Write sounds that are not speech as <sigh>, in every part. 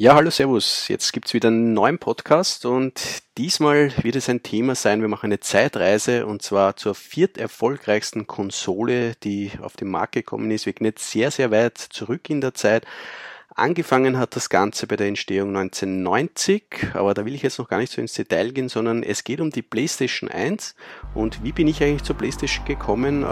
Ja, hallo Servus. Jetzt gibt's wieder einen neuen Podcast und diesmal wird es ein Thema sein. Wir machen eine Zeitreise und zwar zur viert erfolgreichsten Konsole, die auf den Markt gekommen ist. Wir gehen jetzt sehr, sehr weit zurück in der Zeit. Angefangen hat das Ganze bei der Entstehung 1990, aber da will ich jetzt noch gar nicht so ins Detail gehen, sondern es geht um die PlayStation 1. Und wie bin ich eigentlich zur PlayStation gekommen? Äh,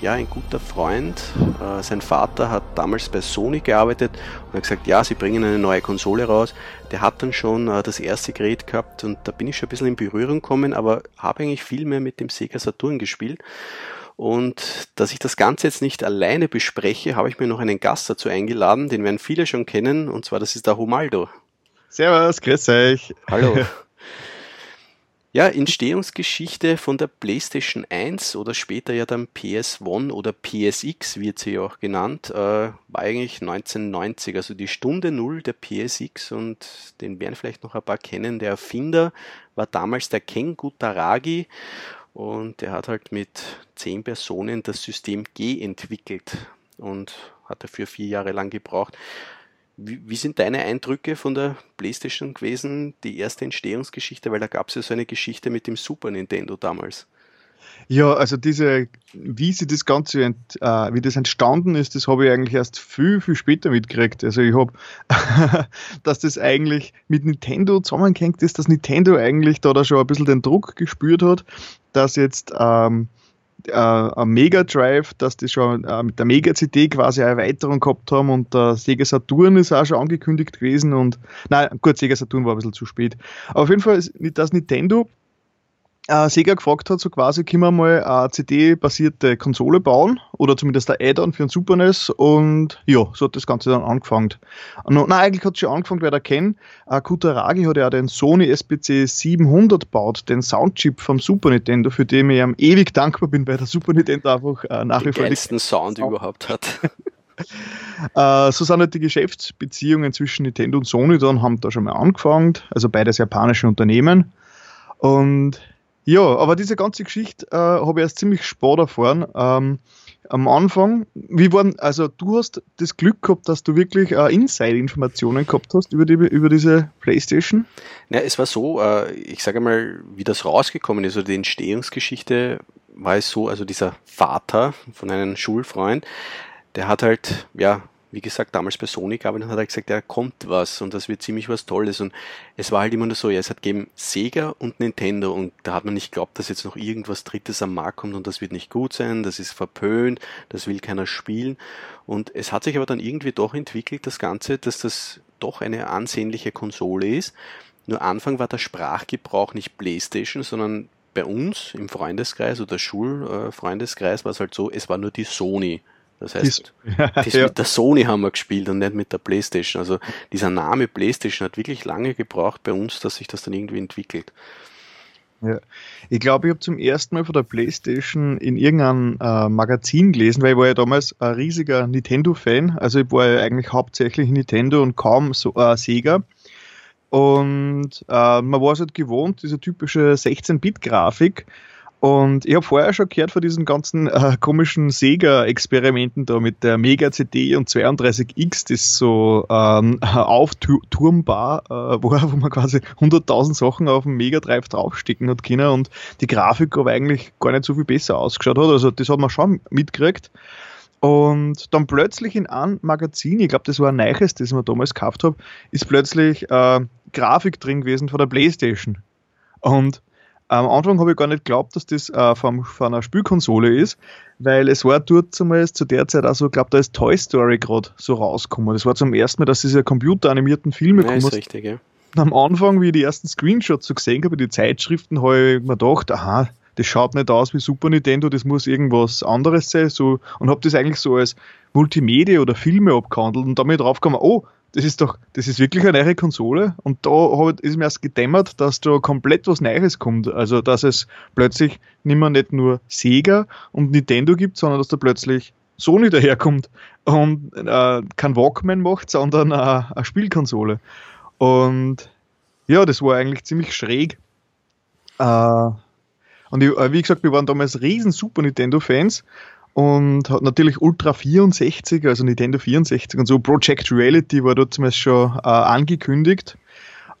ja, ein guter Freund, äh, sein Vater hat damals bei Sony gearbeitet und hat gesagt, ja, sie bringen eine neue Konsole raus. Der hat dann schon äh, das erste Gerät gehabt und da bin ich schon ein bisschen in Berührung gekommen, aber habe eigentlich viel mehr mit dem Sega Saturn gespielt. Und dass ich das Ganze jetzt nicht alleine bespreche, habe ich mir noch einen Gast dazu eingeladen, den werden viele schon kennen, und zwar das ist der Humaldo. Servus, grüß euch. Hallo. <laughs> Ja, Entstehungsgeschichte von der PlayStation 1 oder später ja dann PS1 oder PSX wird sie ja auch genannt, äh, war eigentlich 1990, also die Stunde Null der PSX und den werden vielleicht noch ein paar kennen. Der Erfinder war damals der Ken Gutaragi und er hat halt mit zehn Personen das System G entwickelt und hat dafür vier Jahre lang gebraucht. Wie, wie, sind deine Eindrücke von der PlayStation gewesen, die erste Entstehungsgeschichte? Weil da gab es ja so eine Geschichte mit dem Super Nintendo damals. Ja, also diese, wie sie das Ganze, ent, äh, wie das entstanden ist, das habe ich eigentlich erst viel, viel später mitgekriegt. Also ich habe, <laughs> dass das eigentlich mit Nintendo zusammenhängt ist, dass Nintendo eigentlich da, da schon ein bisschen den Druck gespürt hat, dass jetzt ähm, äh, Mega Drive, dass die schon äh, mit der Mega CD quasi eine Erweiterung gehabt haben und der Sega Saturn ist auch schon angekündigt gewesen und nein, gut, Sega Saturn war ein bisschen zu spät. Aber auf jeden Fall, dass Nintendo äh, Sega gefragt hat, so quasi, können wir mal eine CD-basierte Konsole bauen oder zumindest ein Add-on für ein Super NES und ja, so hat das Ganze dann angefangen. Und, nein, eigentlich hat es schon angefangen, wer da kennt. Äh, Kutaragi hat ja den Sony SPC 700 gebaut, den Soundchip vom Super Nintendo, für den ich ihm ewig dankbar bin, weil der Super Nintendo einfach äh, nach wie vor den Sound Sound überhaupt hat. Uh, <laughs> so sind halt die Geschäftsbeziehungen zwischen Nintendo und Sony dann, haben da schon mal angefangen, also beides japanische Unternehmen. Und ja, aber diese ganze Geschichte äh, habe ich erst ziemlich spät erfahren. Ähm, am Anfang, wie waren, also du hast das Glück gehabt, dass du wirklich äh, Inside-Informationen gehabt hast über, die, über diese Playstation? Ja, es war so, äh, ich sage mal, wie das rausgekommen ist, oder die Entstehungsgeschichte war es so, also dieser Vater von einem Schulfreund, der hat halt, ja, wie gesagt, damals bei Sony gearbeitet hat er gesagt, ja, kommt was und das wird ziemlich was Tolles. Und es war halt immer nur so, ja, es hat gegeben Sega und Nintendo und da hat man nicht geglaubt, dass jetzt noch irgendwas Drittes am Markt kommt und das wird nicht gut sein, das ist verpönt, das will keiner spielen. Und es hat sich aber dann irgendwie doch entwickelt, das Ganze, dass das doch eine ansehnliche Konsole ist. Nur Anfang war der Sprachgebrauch nicht Playstation, sondern bei uns im Freundeskreis oder Schulfreundeskreis war es halt so, es war nur die Sony. Das heißt, <laughs> das ja. mit der Sony haben wir gespielt und nicht mit der Playstation. Also dieser Name Playstation hat wirklich lange gebraucht bei uns, dass sich das dann irgendwie entwickelt. Ja. Ich glaube, ich habe zum ersten Mal von der PlayStation in irgendeinem äh, Magazin gelesen, weil ich war ja damals ein riesiger Nintendo-Fan. Also ich war ja eigentlich hauptsächlich Nintendo und kaum so, äh, Sega. Und äh, man war es halt gewohnt, diese typische 16-Bit-Grafik. Und ich habe vorher schon gehört von diesen ganzen äh, komischen Sega-Experimenten da mit der Mega CD und 32X, das so ähm, <laughs> aufturmbar äh, war, wo man quasi 100.000 Sachen auf dem Mega Drive draufstecken hat können und die Grafik aber eigentlich gar nicht so viel besser ausgeschaut hat. Also das hat man schon mitgekriegt. Und dann plötzlich in einem Magazin, ich glaube, das war ein neues, das ich damals gekauft habe, ist plötzlich äh, Grafik drin gewesen von der Playstation. Und am Anfang habe ich gar nicht geglaubt, dass das äh, von, von einer Spielkonsole ist, weil es war dort zumindest zu der Zeit auch so, ich glaube, da ist Toy Story gerade so rausgekommen. Das war zum ersten Mal, dass diese computeranimierten Filme ja, kommen. Ist richtig, ja. am Anfang, wie ich die ersten Screenshots so gesehen habe, die Zeitschriften, habe ich mir gedacht, aha, das schaut nicht aus wie Super Nintendo, das muss irgendwas anderes sein. So, und habe das eigentlich so als Multimedia oder Filme abgehandelt und damit draufgekommen, oh, das ist doch, das ist wirklich eine neue Konsole. Und da ist mir erst gedämmert, dass da komplett was Neues kommt. Also, dass es plötzlich nicht mehr nicht nur Sega und Nintendo gibt, sondern dass da plötzlich Sony daherkommt und äh, kein Walkman macht, sondern äh, eine Spielkonsole. Und ja, das war eigentlich ziemlich schräg. Äh, und ich, äh, wie gesagt, wir waren damals riesen Super Nintendo-Fans und hat natürlich Ultra 64, also Nintendo 64 und so. Project Reality war dort zumindest schon äh, angekündigt.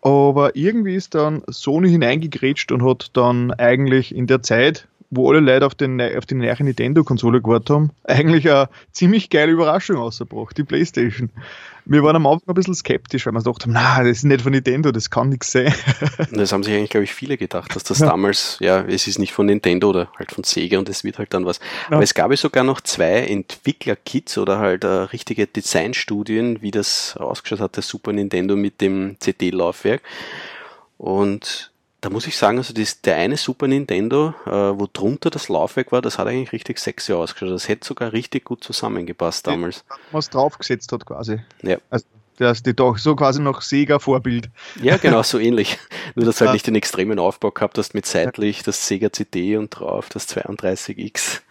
Aber irgendwie ist dann Sony hineingegrätscht und hat dann eigentlich in der Zeit, wo alle Leute auf, den, auf die neue Nintendo-Konsole gewartet haben, <laughs> eigentlich eine ziemlich geile Überraschung ausgebracht, die Playstation. Wir waren am Anfang ein bisschen skeptisch, weil wir dachten, na, das ist nicht von Nintendo, das kann nichts sein. das haben sich eigentlich, glaube ich, viele gedacht, dass das ja. damals, ja, es ist nicht von Nintendo oder halt von Sega und es wird halt dann was. Ja. Aber es gab ja sogar noch zwei Entwickler-Kits oder halt äh, richtige Designstudien, wie das ausgeschaut hat, der Super Nintendo mit dem CD-Laufwerk. Und da muss ich sagen, also das, der eine Super Nintendo, äh, wo drunter das Laufwerk war, das hat eigentlich richtig sexy ausgeschaut. Das hätte sogar richtig gut zusammengepasst damals. Was draufgesetzt hat quasi. Ja. Also das die doch so quasi noch Sega-Vorbild. Ja, genau, so ähnlich. <laughs> Nur, dass du halt nicht den extremen Aufbau gehabt hast mit seitlich das Sega CD und drauf das 32X.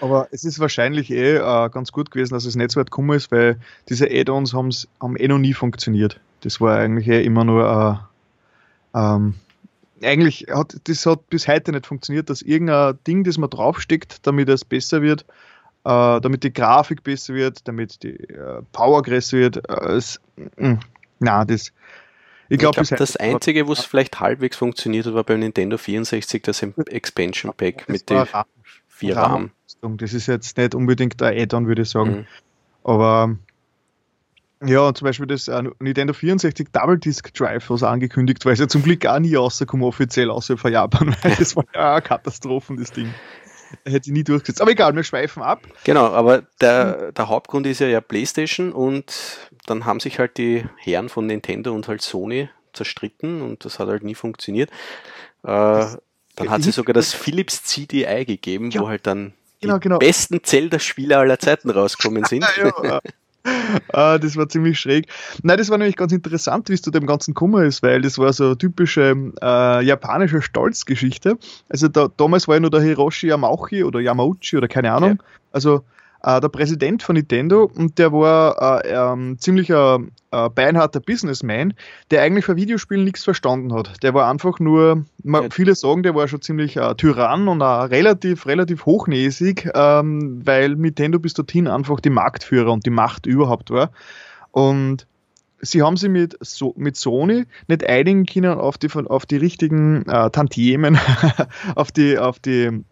Aber es ist wahrscheinlich eh äh, ganz gut gewesen, dass es nicht so weit gekommen ist, weil diese Add-ons haben eh noch nie funktioniert. Das war eigentlich eh immer nur äh, ähm, eigentlich hat das hat bis heute nicht funktioniert, dass irgendein Ding, das man draufsteckt, damit es besser wird, äh, damit die Grafik besser wird, damit die äh, Power größer wird. Äh, es, mm, na, das. Ich glaube, glaub, das Einzige, wo es vielleicht halbwegs funktioniert hat, war beim Nintendo 64 das Expansion Pack das mit den vier Rahmen. Das ist jetzt nicht unbedingt ein Add-on, würde ich sagen. Mhm. Aber ja, zum Beispiel das uh, Nintendo 64 Double Disc Drive, was angekündigt war, ist ja zum Glück auch nie rausgekommen, offiziell außerhalb von Japan, <laughs> weil das war ja eine Katastrophe, das Ding. Hätte ich nie durchgesetzt. Aber egal, wir schweifen ab. Genau, aber der, der Hauptgrund ist ja, ja PlayStation und dann haben sich halt die Herren von Nintendo und halt Sony zerstritten und das hat halt nie funktioniert. Äh, dann hat sie sogar das Philips CDI gegeben, ja. wo halt dann genau, die genau. besten Zelda-Spiele aller Zeiten rauskommen <laughs> sind. ja, <laughs> ah, das war ziemlich schräg. Nein, das war nämlich ganz interessant, wie es zu dem ganzen Kummer ist, weil das war so eine typische äh, japanische Stolzgeschichte. Also da, damals war ja nur der Hiroshi Yamauchi oder Yamauchi oder keine Ahnung. Ja. Also äh, der Präsident von Nintendo und der war äh, ähm, ziemlicher äh, beinharter Businessman, der eigentlich von Videospielen nichts verstanden hat. Der war einfach nur, man, viele sagen, der war schon ziemlich äh, Tyrann und auch relativ, relativ hochnäsig, ähm, weil Nintendo bis dorthin einfach die Marktführer und die Macht überhaupt war. Und sie haben sich mit, so, mit Sony nicht einigen können auf die, auf die richtigen äh, Tantiemen, <laughs> auf die, auf die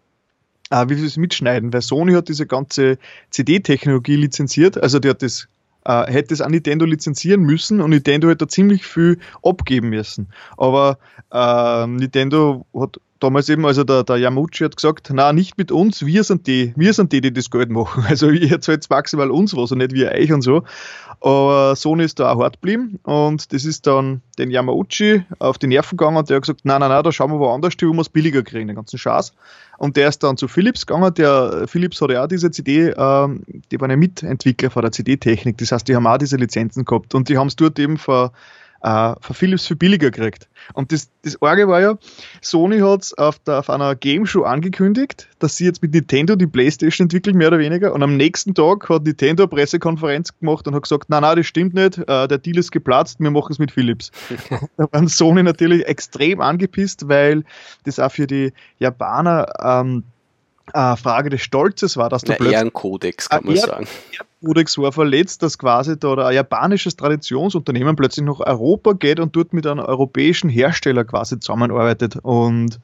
äh, wie sie es mitschneiden, weil Sony hat diese ganze CD-Technologie lizenziert, also die hat das äh, hätte es an Nintendo lizenzieren müssen und Nintendo hätte ziemlich viel abgeben müssen. Aber äh, Nintendo hat damals eben, also der, der Yamuchi hat gesagt, na nicht mit uns, wir sind die, wir sind die, die das Geld machen. <laughs> Also ihr zahlt maximal uns was und nicht wir euch und so. Aber Sony ist da auch hart geblieben und das ist dann den Yamauchi auf die Nerven gegangen und der hat gesagt, nein, nein, nein, da schauen wir woanders, die wo wir es billiger kriegen, den ganzen Schatz. Und der ist dann zu Philips gegangen. Der Philips hat ja auch diese CD, ähm, die waren ja Mitentwickler von der CD-Technik. Das heißt, die haben auch diese Lizenzen gehabt und die haben es dort eben vor äh, von Philips für billiger gekriegt. Und das, das Orge war ja, Sony hat auf, auf einer Game Show angekündigt, dass sie jetzt mit Nintendo die Playstation entwickeln, mehr oder weniger. Und am nächsten Tag hat Nintendo eine Pressekonferenz gemacht und hat gesagt, nein, nein, das stimmt nicht, äh, der Deal ist geplatzt, wir machen es mit Philips. <laughs> da waren Sony natürlich extrem angepisst, weil das auch für die Japaner ähm, äh, Frage des Stolzes war, dass du plötzlich... Ehrenkodex, kann man Ehren sagen. Ehrenkodex war verletzt, dass quasi da ein japanisches Traditionsunternehmen plötzlich nach Europa geht und dort mit einem europäischen Hersteller quasi zusammenarbeitet. Und,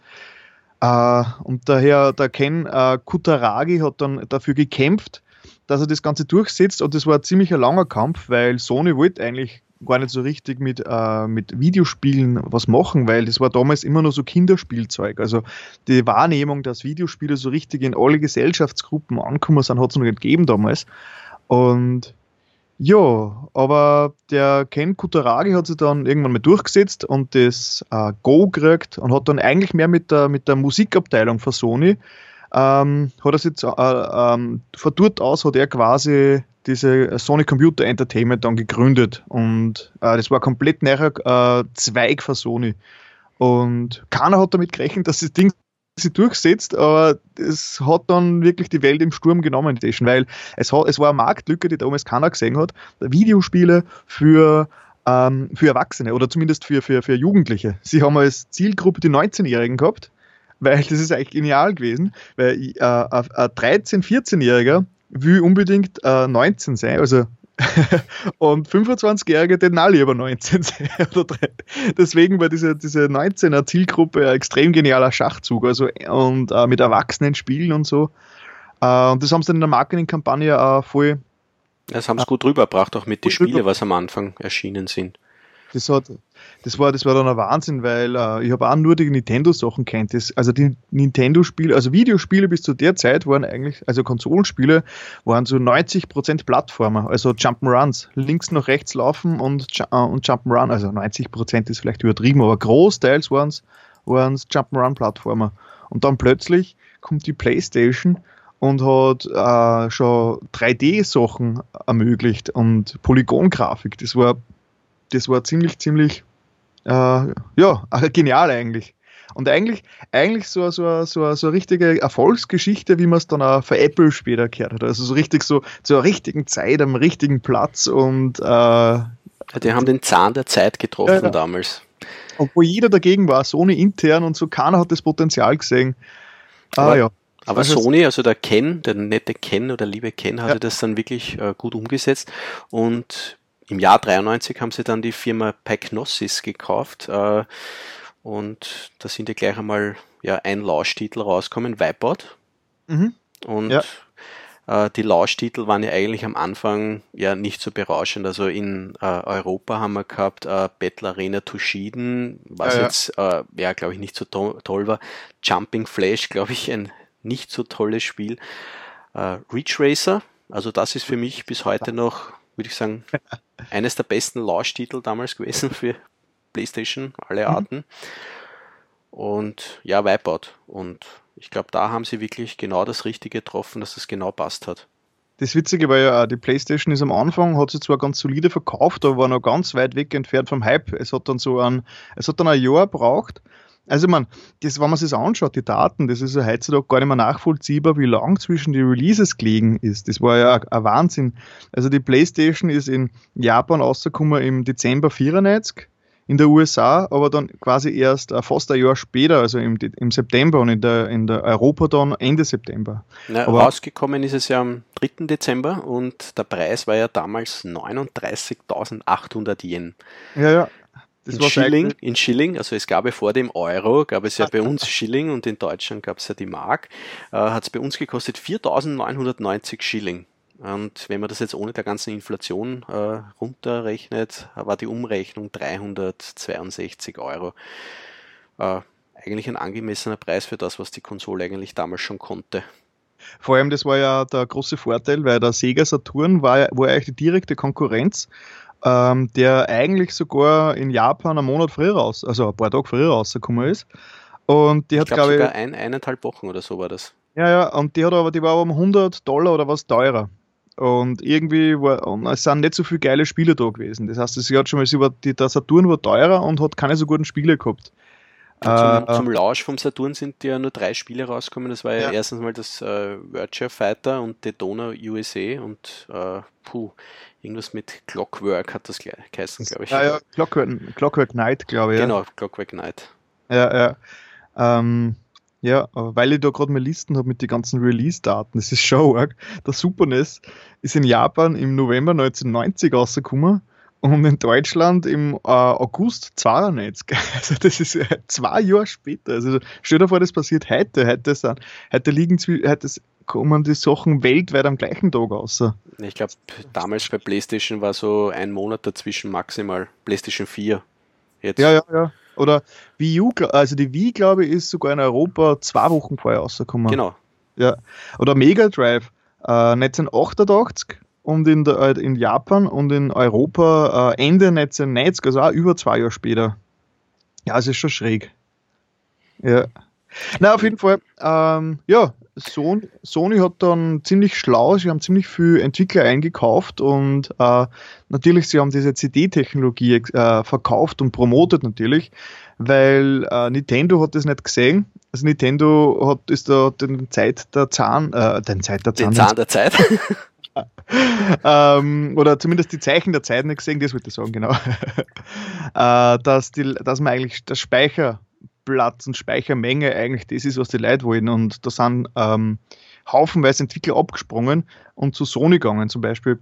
äh, und daher, der Ken äh, Kutaragi hat dann dafür gekämpft, dass er das Ganze durchsetzt und das war ein ziemlich langer Kampf, weil Sony wollte eigentlich gar nicht so richtig mit, äh, mit Videospielen was machen, weil das war damals immer nur so Kinderspielzeug. Also die Wahrnehmung, dass Videospiele so richtig in alle Gesellschaftsgruppen ankommen sind, hat es noch nicht gegeben damals. Und ja, aber der Ken Kutaragi hat sich dann irgendwann mal durchgesetzt und das äh, Go gekriegt und hat dann eigentlich mehr mit der, mit der Musikabteilung von Sony, ähm, hat er sich, äh, ähm, von dort aus hat er quasi diese Sony Computer Entertainment dann gegründet und äh, das war komplett näher äh, Zweig von Sony. Und keiner hat damit gerechnet, dass das Ding sich durchsetzt, aber es hat dann wirklich die Welt im Sturm genommen, weil es, hat, es war eine Marktlücke, die damals keiner gesehen hat. Videospiele für, ähm, für Erwachsene oder zumindest für, für, für Jugendliche. Sie haben als Zielgruppe die 19-Jährigen gehabt weil das ist eigentlich genial gewesen, weil äh, ein 13-, 14-Jähriger will unbedingt äh, 19 sein, also <laughs> und 25-Jährige den auch lieber 19 sein. Deswegen war diese, diese 19er Zielgruppe ein extrem genialer Schachzug, also und äh, mit Erwachsenen spielen und so. Äh, und das haben sie dann in der Marketingkampagne äh, voll. Das haben sie gut rübergebracht, auch mit den Spielen, was am Anfang erschienen sind. Das, hat, das, war, das war dann ein Wahnsinn, weil äh, ich habe auch nur die Nintendo-Sachen kennt. Das, also die Nintendo-Spiele, also Videospiele bis zu der Zeit waren eigentlich, also Konsolenspiele, waren so 90% Plattformer, also Jump'n'Runs, links nach rechts laufen und, äh, und Jump'n'Run, also 90% ist vielleicht übertrieben, aber großteils waren es Jump'n'Run-Plattformer. Und dann plötzlich kommt die Playstation und hat äh, schon 3D-Sachen ermöglicht und Polygongrafik. Das war das war ziemlich, ziemlich, äh, ja, <laughs> genial eigentlich. Und eigentlich, eigentlich so, so, so, so eine richtige Erfolgsgeschichte, wie man es dann auch für Apple später gehört hat. Also so richtig so zur richtigen Zeit, am richtigen Platz und äh, die haben den Zahn der Zeit getroffen ja, ja. damals. Obwohl jeder dagegen war, Sony intern und so, keiner hat das Potenzial gesehen. Ah, aber, ja. aber also Sony, also der Ken, der nette Ken oder liebe Ken, hatte ja. das dann wirklich äh, gut umgesetzt und im Jahr 93 haben sie dann die Firma Pycnosis gekauft äh, und da sind ja gleich einmal ja, ein Lauschtitel rausgekommen, Wipeout. Mhm. Und ja. äh, die Lauschtitel waren ja eigentlich am Anfang ja nicht so berauschend. Also in äh, Europa haben wir gehabt äh, Battle Arena Tushiden, was ja, jetzt äh, ja, glaube ich nicht so to toll war. Jumping Flash, glaube ich, ein nicht so tolles Spiel. Äh, Reach Racer, also das ist für mich bis heute noch würde ich sagen, <laughs> eines der besten Launch-Titel damals gewesen für PlayStation, alle mhm. Arten. Mhm. Und ja, Wipeout. Und ich glaube, da haben sie wirklich genau das Richtige getroffen, dass es genau passt hat. Das Witzige war ja, die PlayStation ist am Anfang, hat sie zwar ganz solide verkauft, aber war noch ganz weit weg entfernt vom Hype. Es hat dann so ein, es hat dann ein Jahr gebraucht, also man, das, wenn man sich das anschaut, die Daten, das ist ja heutzutage gar nicht mehr nachvollziehbar, wie lang zwischen die Releases gelegen ist. Das war ja ein Wahnsinn. Also die PlayStation ist in Japan rausgekommen im Dezember 94, in der USA, aber dann quasi erst äh, fast ein Jahr später, also im, im September und in der, in der Europa dann Ende September. Na, aber rausgekommen ist es ja am 3. Dezember und der Preis war ja damals 39.800 Yen. Ja, ja. Das in Schilling, in Schilling, also es gab ja vor dem Euro, gab es ja bei uns <laughs> Schilling und in Deutschland gab es ja die Mark, äh, hat es bei uns gekostet 4.990 Schilling. Und wenn man das jetzt ohne der ganzen Inflation äh, runterrechnet, war die Umrechnung 362 Euro. Äh, eigentlich ein angemessener Preis für das, was die Konsole eigentlich damals schon konnte. Vor allem, das war ja der große Vorteil, weil der Sega Saturn war, war eigentlich die direkte Konkurrenz ähm, der eigentlich sogar in Japan einen Monat früher raus, also ein paar Tage früher rausgekommen ist. Und die hat, glaube glaub sogar ich, ein, eineinhalb Wochen oder so war das. Ja, ja, und die hat aber, die war aber um 100 Dollar oder was teurer. Und irgendwie war, und es sind nicht so viele geile Spiele da gewesen. Das heißt, sie hat schon mal, war, die, der Saturn war teurer und hat keine so guten Spiele gehabt. Zum, äh, zum Launch vom Saturn sind ja nur drei Spiele rausgekommen. Das war ja, ja. erstens mal das äh, Virtua Fighter und Daytona USA und äh, puh, Irgendwas mit Clockwork hat das geheißen, glaube ich. Ja, ja, Clockwork, Clockwork Night, glaube ich. Genau, ja. Clockwork Night. Ja, ja. Ähm, ja, weil ich da gerade mal Listen habe mit den ganzen Release-Daten, das ist schon arg. Der Super NES ist in Japan im November 1990 rausgekommen und in Deutschland im äh, August 92. <laughs> Also das ist äh, zwei Jahre später. Also stell dir vor, das passiert heute. Heute, sind, heute liegen heute kommen die Sachen weltweit am gleichen Tag aus. Ich glaube, damals bei PlayStation war so ein Monat dazwischen maximal. PlayStation 4. Jetzt. Ja, ja, ja. Oder Wii U, also die Wii, glaube ich, ist sogar in Europa zwei Wochen vorher rausgekommen. Genau. Ja. Oder Mega Drive, äh, 1988 und in, der, äh, in Japan und in Europa äh, Ende 1990, also auch über zwei Jahre später. Ja, es ist schon schräg. Ja. Na, auf jeden Fall, ähm, ja, Sony, Sony hat dann ziemlich schlau, sie haben ziemlich viel Entwickler eingekauft und äh, natürlich, sie haben diese CD-Technologie äh, verkauft und promotet natürlich, weil äh, Nintendo hat das nicht gesehen. Also Nintendo hat ist da den Zeit der Zahn, äh, den Zeit der Zahn, den Zahn der Zeit. <laughs> ähm, oder zumindest die Zeichen der Zeit nicht gesehen, das wollte ich sagen, genau. <laughs> äh, dass, die, dass man eigentlich das Speicher Speicherplatz und Speichermenge eigentlich das ist, was die Leute wollen. Und da sind ähm, haufenweise Entwickler abgesprungen und zu Sony gegangen. Zum Beispiel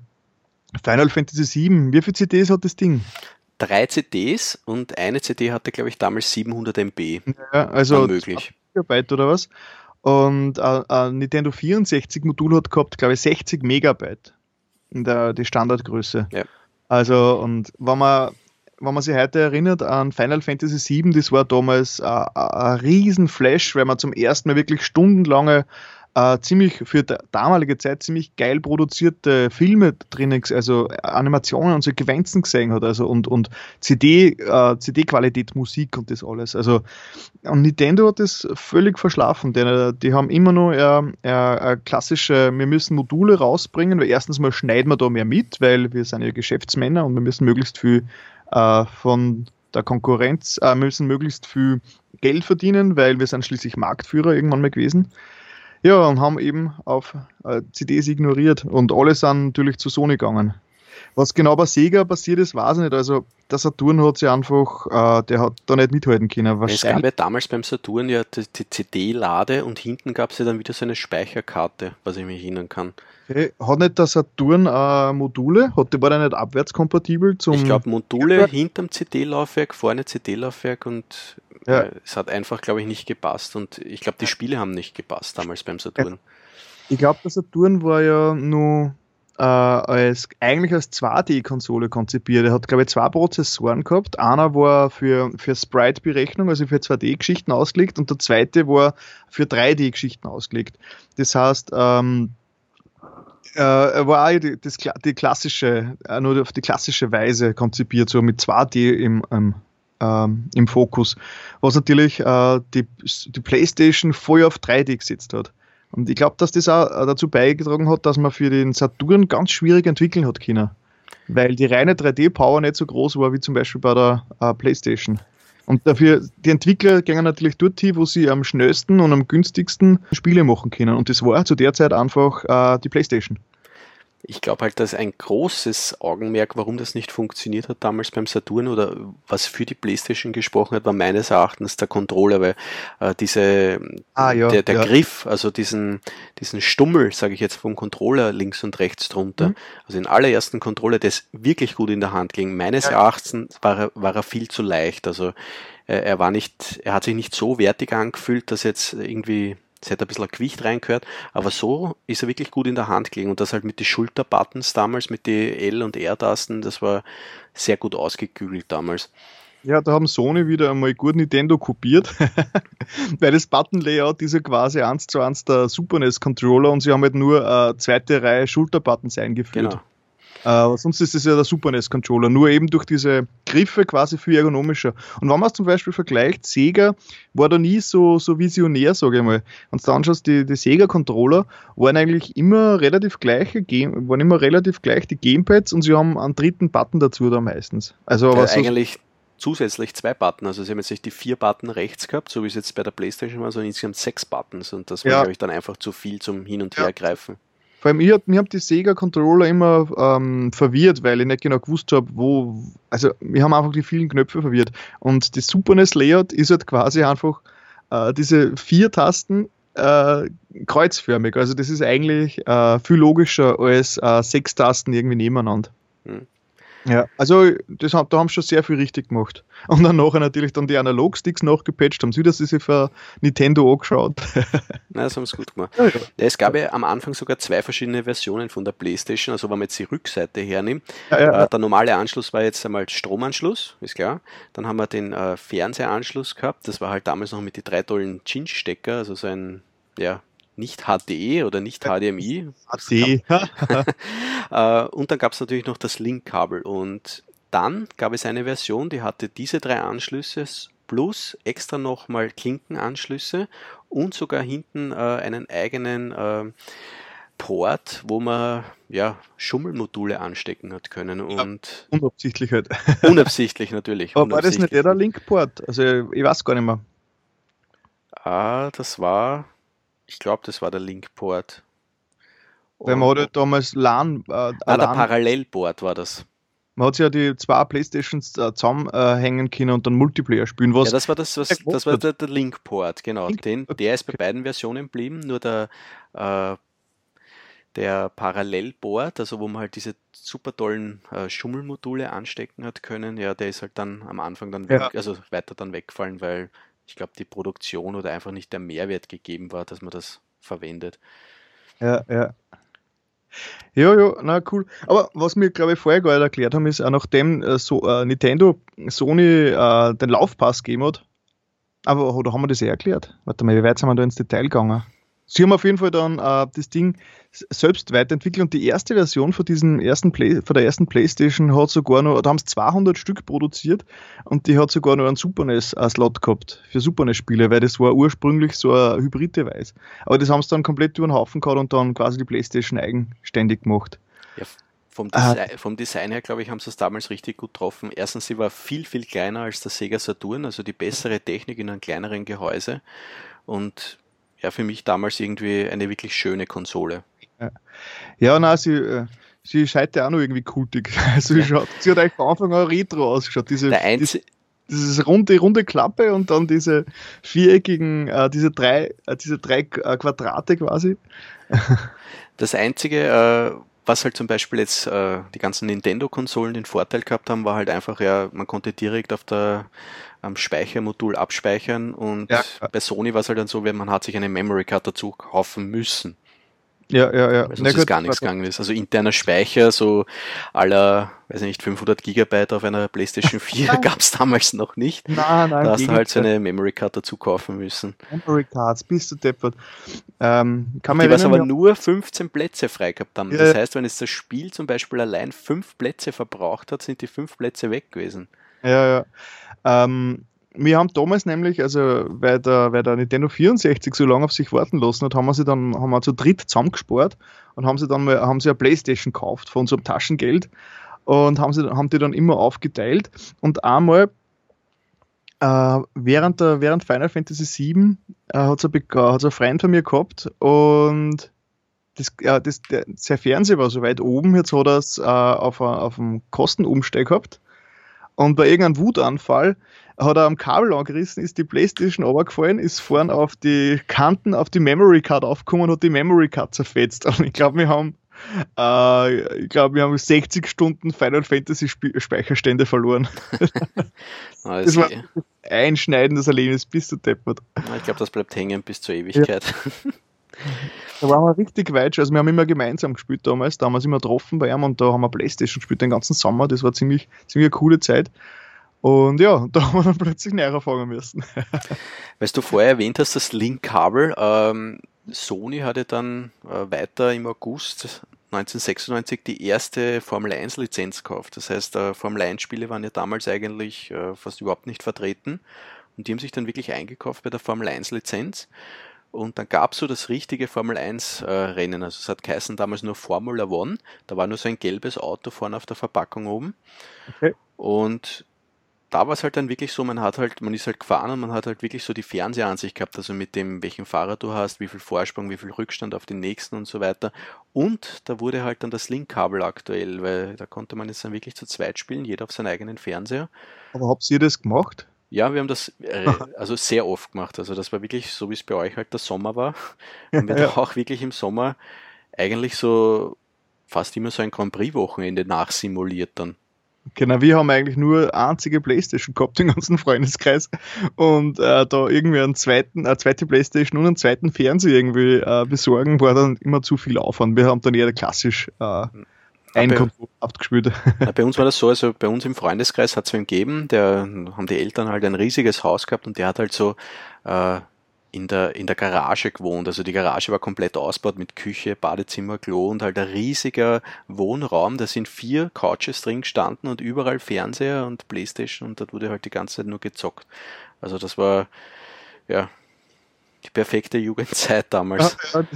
Final Fantasy VII. Wie viele CDs hat das Ding? Drei CDs und eine CD hatte, glaube ich, damals 700 MB. Ja, also möglich. Gigabyte oder was. Und äh, ein Nintendo 64 Modul hat gehabt, glaube ich, 60 Megabyte in der die Standardgröße. Ja. Also, und wenn man, wenn man sich heute erinnert an Final Fantasy VII, das war damals äh, ein riesen Flash, weil man zum ersten Mal wirklich stundenlange äh, ziemlich für damalige Zeit ziemlich geil produzierte Filme drinnen, also Animationen und Sequenzen gesehen hat, also und, und CD, äh, CD-Qualität, Musik und das alles. Also und Nintendo hat das völlig verschlafen, denn die haben immer nur äh, äh, klassische, wir müssen Module rausbringen, weil erstens mal schneiden wir da mehr mit, weil wir sind ja Geschäftsmänner und wir müssen möglichst viel äh, von der Konkurrenz, äh, müssen möglichst viel Geld verdienen, weil wir sind schließlich Marktführer irgendwann mal gewesen. Ja, und haben eben auf äh, CDs ignoriert und alle sind natürlich zu Sony gegangen. Was genau bei Sega passiert ist, weiß ich nicht. Also der Saturn hat sich einfach, äh, der hat da nicht mithalten können. Es gab ja damals beim Saturn ja die, die CD-Lade und hinten gab es ja dann wieder so eine Speicherkarte, was ich mich erinnern kann. Okay. Hat nicht der Saturn äh, Module? Hat, war der nicht abwärtskompatibel zum. Ich glaube Module hinterm CD-Laufwerk, vorne CD-Laufwerk und ja. Äh, es hat einfach, glaube ich, nicht gepasst und ich glaube, die Spiele haben nicht gepasst damals beim Saturn. Ich glaube, der Saturn war ja nur äh, als, eigentlich als 2D-Konsole konzipiert. Er hat, glaube ich, zwei Prozessoren gehabt. Einer war für, für Sprite-Berechnung, also für 2D-Geschichten ausgelegt und der zweite war für 3D-Geschichten ausgelegt. Das heißt, ähm, äh, er war auch die, das, die klassische, äh, nur auf die klassische Weise konzipiert, so mit 2D im, im ähm, im Fokus, was natürlich äh, die, die PlayStation voll auf 3D gesetzt hat. Und ich glaube, dass das auch äh, dazu beigetragen hat, dass man für den Saturn ganz schwierig entwickeln hat können. Weil die reine 3D-Power nicht so groß war wie zum Beispiel bei der äh, PlayStation. Und dafür, die Entwickler gehen natürlich dort hin, wo sie am schnellsten und am günstigsten Spiele machen können. Und das war zu der Zeit einfach äh, die PlayStation ich glaube halt, dass ein großes Augenmerk, warum das nicht funktioniert hat damals beim Saturn oder was für die PlayStation gesprochen hat, war meines Erachtens der Controller, weil äh, diese ah, ja, der, der ja. Griff, also diesen diesen Stummel, sage ich jetzt vom Controller links und rechts drunter, mhm. also den allerersten Controller, der ist wirklich gut in der Hand ging. Meines ja. Erachtens war er, war er viel zu leicht, also äh, er war nicht, er hat sich nicht so wertig angefühlt, dass jetzt irgendwie es hätte ein bisschen Gewicht reingehört, aber so ist er wirklich gut in der Hand gelegen und das halt mit den Schulterbuttons damals, mit den L- und R-Tasten, das war sehr gut ausgekügelt damals. Ja, da haben Sony wieder einmal gut Nintendo kopiert, <laughs> weil das Button-Layout ist ja quasi eins zu eins der Super NES Controller und sie haben halt nur eine zweite Reihe Schulterbuttons eingeführt. Genau. Äh, sonst ist es ja der Super NES Controller, nur eben durch diese Griffe quasi viel ergonomischer. Und wenn man es zum Beispiel vergleicht, Sega war da nie so, so visionär, sage ich mal. Und dann anschaust, die, die Sega Controller waren eigentlich immer relativ gleiche, Game, waren immer relativ gleich die Gamepads und sie haben einen dritten Button dazu da meistens. Also äh, eigentlich zusätzlich zwei Button. Also sie haben jetzt nicht die vier Button rechts gehabt, so wie es jetzt bei der Playstation war, sondern insgesamt sechs Buttons und das war, ja. glaube ich, dann einfach zu viel zum Hin- und ja. Hergreifen. Vor allem, ich hab, mir haben die Sega-Controller immer ähm, verwirrt, weil ich nicht genau gewusst habe, wo. Also, wir haben einfach die vielen Knöpfe verwirrt. Und das Super NES-Layout ist halt quasi einfach äh, diese vier Tasten äh, kreuzförmig. Also, das ist eigentlich äh, viel logischer als äh, sechs Tasten irgendwie nebeneinander. Hm. Ja, also das, da haben sie schon sehr viel richtig gemacht. Und dann nachher natürlich dann die Analog-Sticks nachgepatcht, haben sie das sich für Nintendo angeschaut. <laughs> Nein, das haben sie gut gemacht. Ja, ja. Es gab ja am Anfang sogar zwei verschiedene Versionen von der Playstation, also wenn man jetzt die Rückseite hernimmt. Ja, äh, der normale Anschluss war jetzt einmal Stromanschluss, ist klar. Dann haben wir den äh, Fernsehanschluss gehabt, das war halt damals noch mit den drei tollen Chinch-Stecker, also so ein ja, nicht HDE oder nicht HDMI. HDE. <laughs> <laughs> Äh, und dann gab es natürlich noch das Link-Kabel. Und dann gab es eine Version, die hatte diese drei Anschlüsse plus extra nochmal Klinkenanschlüsse und sogar hinten äh, einen eigenen äh, Port, wo man ja Schummelmodule anstecken hat können. Und ja, unabsichtlich halt. <laughs> Unabsichtlich natürlich. Aber war das nicht der Link-Port? Also ich weiß gar nicht mehr. Ah, das war ich glaube, das war der Linkport. Weil man hatte damals LAN. Äh, ah, LAN. der Parallelport war das. Man hat sich ja die zwei Playstations äh, zusammenhängen können und dann Multiplayer spielen. Was ja, das war das, was, das war der, der Link-Port, genau. Link Den, der ist bei beiden Versionen geblieben, nur der, äh, der Parallelboard, also wo man halt diese super tollen äh, Schummelmodule anstecken hat können, ja, der ist halt dann am Anfang dann weg, ja. also weiter dann wegfallen, weil ich glaube, die Produktion oder einfach nicht der Mehrwert gegeben war, dass man das verwendet. Ja, ja. Ja, ja, na cool. Aber was wir, glaube ich, vorher nicht erklärt haben, ist, auch nachdem äh, so, äh, Nintendo Sony äh, den Laufpass gegeben hat, aber oder haben wir das eh erklärt? Warte mal, wie weit sind wir da ins Detail gegangen? Sie haben auf jeden Fall dann äh, das Ding selbst weiterentwickelt und die erste Version von, diesem ersten Play, von der ersten Playstation hat sogar noch, da haben es 200 Stück produziert und die hat sogar noch einen Super NES-Slot äh, gehabt für Super NES-Spiele, weil das war ursprünglich so ein Hybrid-Device. Aber das haben sie dann komplett über den Haufen gehabt und dann quasi die Playstation eigenständig gemacht. Ja, vom, Desi ah. vom Design her, glaube ich, haben sie es damals richtig gut getroffen. Erstens, sie war viel, viel kleiner als der Sega Saturn, also die bessere Technik in einem kleineren Gehäuse. Und ja für mich damals irgendwie eine wirklich schöne Konsole. Ja, ja nein, sie, äh, sie scheint ja auch noch irgendwie kultig. <laughs> Also ja. schaut, sie hat eigentlich von Anfang an retro ausgeschaut. Diese, Der einzige diese runde, runde Klappe und dann diese viereckigen, äh, diese drei, äh, diese drei äh, Quadrate quasi. Das einzige, äh, was halt zum Beispiel jetzt äh, die ganzen Nintendo-Konsolen den Vorteil gehabt haben, war halt einfach, ja, man konnte direkt auf der am Speichermodul abspeichern und ja. bei Sony war es halt dann so, wenn man hat sich eine Memory Card dazu kaufen müssen. Ja, ja, ja. Weil sonst ist gar nichts gegangen ist. Also interner Speicher, so aller, weiß nicht, 500 Gigabyte auf einer PlayStation 4 gab es damals noch nicht. Nein, nein, da hast du halt so eine Memory Card dazu kaufen müssen. Memory Cards, bist du deppert. Ähm, kann man die was aber nur 15 Plätze frei gehabt haben. Ja. Das heißt, wenn jetzt das Spiel zum Beispiel allein fünf Plätze verbraucht hat, sind die fünf Plätze weg gewesen. Ja, ja. Ähm, wir haben damals nämlich, also weil der, weil der Nintendo 64 so lange auf sich warten lassen hat, haben wir sie dann haben wir zu dritt zusammengespart und haben sie dann mal haben sie eine Playstation gekauft von unserem Taschengeld und haben sie haben die dann immer aufgeteilt und einmal äh, während, der, während Final Fantasy VII äh, hat es ein Freund von mir gehabt und das, äh, das, der, sein Fernseher war so weit oben, jetzt hat er es äh, auf, auf einem Kostenumsteig gehabt und bei irgendeinem Wutanfall hat er am Kabel angerissen, ist die Playstation runtergefallen, ist vorne auf die Kanten auf die Memory Card aufgekommen und hat die Memory Card zerfetzt. <laughs> Und ich glaube, wir haben äh, ich glaube, wir haben 60 Stunden Final Fantasy Sp Speicherstände verloren. <laughs> Ah, das, war ein einschneidendes Erlebnis, bis du deppert. Ich glaube, das bleibt hängen bis zur Ewigkeit. Ja. <laughs> Da waren wir richtig weit. Also wir haben immer gemeinsam gespielt damals. Da haben wir uns immer getroffen bei ihm und da haben wir Playstation gespielt den ganzen Sommer. Das war ziemlich, ziemlich eine coole Zeit. Und ja, <laughs> da haben wir dann plötzlich näher fangen müssen. Weißt du vorher erwähnt hast, das Link-Kabel. Ähm, Sony hatte dann äh, weiter im August 1996 die erste Formel 1 Lizenz gekauft. Das heißt, äh, Formel 1 Spiele waren ja damals eigentlich äh, fast überhaupt nicht vertreten. Und die haben sich dann wirklich eingekauft bei der Formel 1 Lizenz. Und dann gab es so das richtige Formel 1 äh, Rennen. Also es hat geheißen damals nur Formula One. Da war nur so ein gelbes Auto vorne auf der Verpackung oben. Okay. Und da war es halt dann wirklich so, man hat halt, man ist halt gefahren und man hat halt wirklich so die Fernsehansicht gehabt, also mit dem, welchen Fahrer du hast, wie viel Vorsprung, wie viel Rückstand auf den nächsten und so weiter. Und da wurde halt dann das Link-Kabel aktuell, weil da konnte man jetzt dann wirklich zu zweit spielen, jeder auf seinen eigenen Fernseher. Aber habt ihr das gemacht? Ja, wir haben das äh, <laughs> also sehr oft gemacht. Also das war wirklich so, wie es bei euch halt der Sommer war. <laughs> Haben wir ja. da auch wirklich im Sommer eigentlich so fast immer so ein Grand Prix-Wochenende nachsimuliert dann. Genau, wir haben eigentlich nur einzige Playstation gehabt im ganzen Freundeskreis und äh, da irgendwie einen zweiten, eine zweite Playstation und einen zweiten Fernseher irgendwie äh, besorgen war dann immer zu viel Aufwand. Wir haben dann eher klassisch äh, ein gespielt. <laughs> Bei uns war das so, also bei uns im Freundeskreis hat es einen gegeben, der haben die Eltern halt ein riesiges Haus gehabt und der hat halt so äh, in der, in der Garage gewohnt. Also die Garage war komplett ausgebaut mit Küche, Badezimmer, Klo und halt ein riesiger Wohnraum. Da sind vier Couches drin gestanden und überall Fernseher und Playstation und da wurde halt die ganze Zeit nur gezockt. Also das war ja die perfekte Jugendzeit damals. Ja, ja,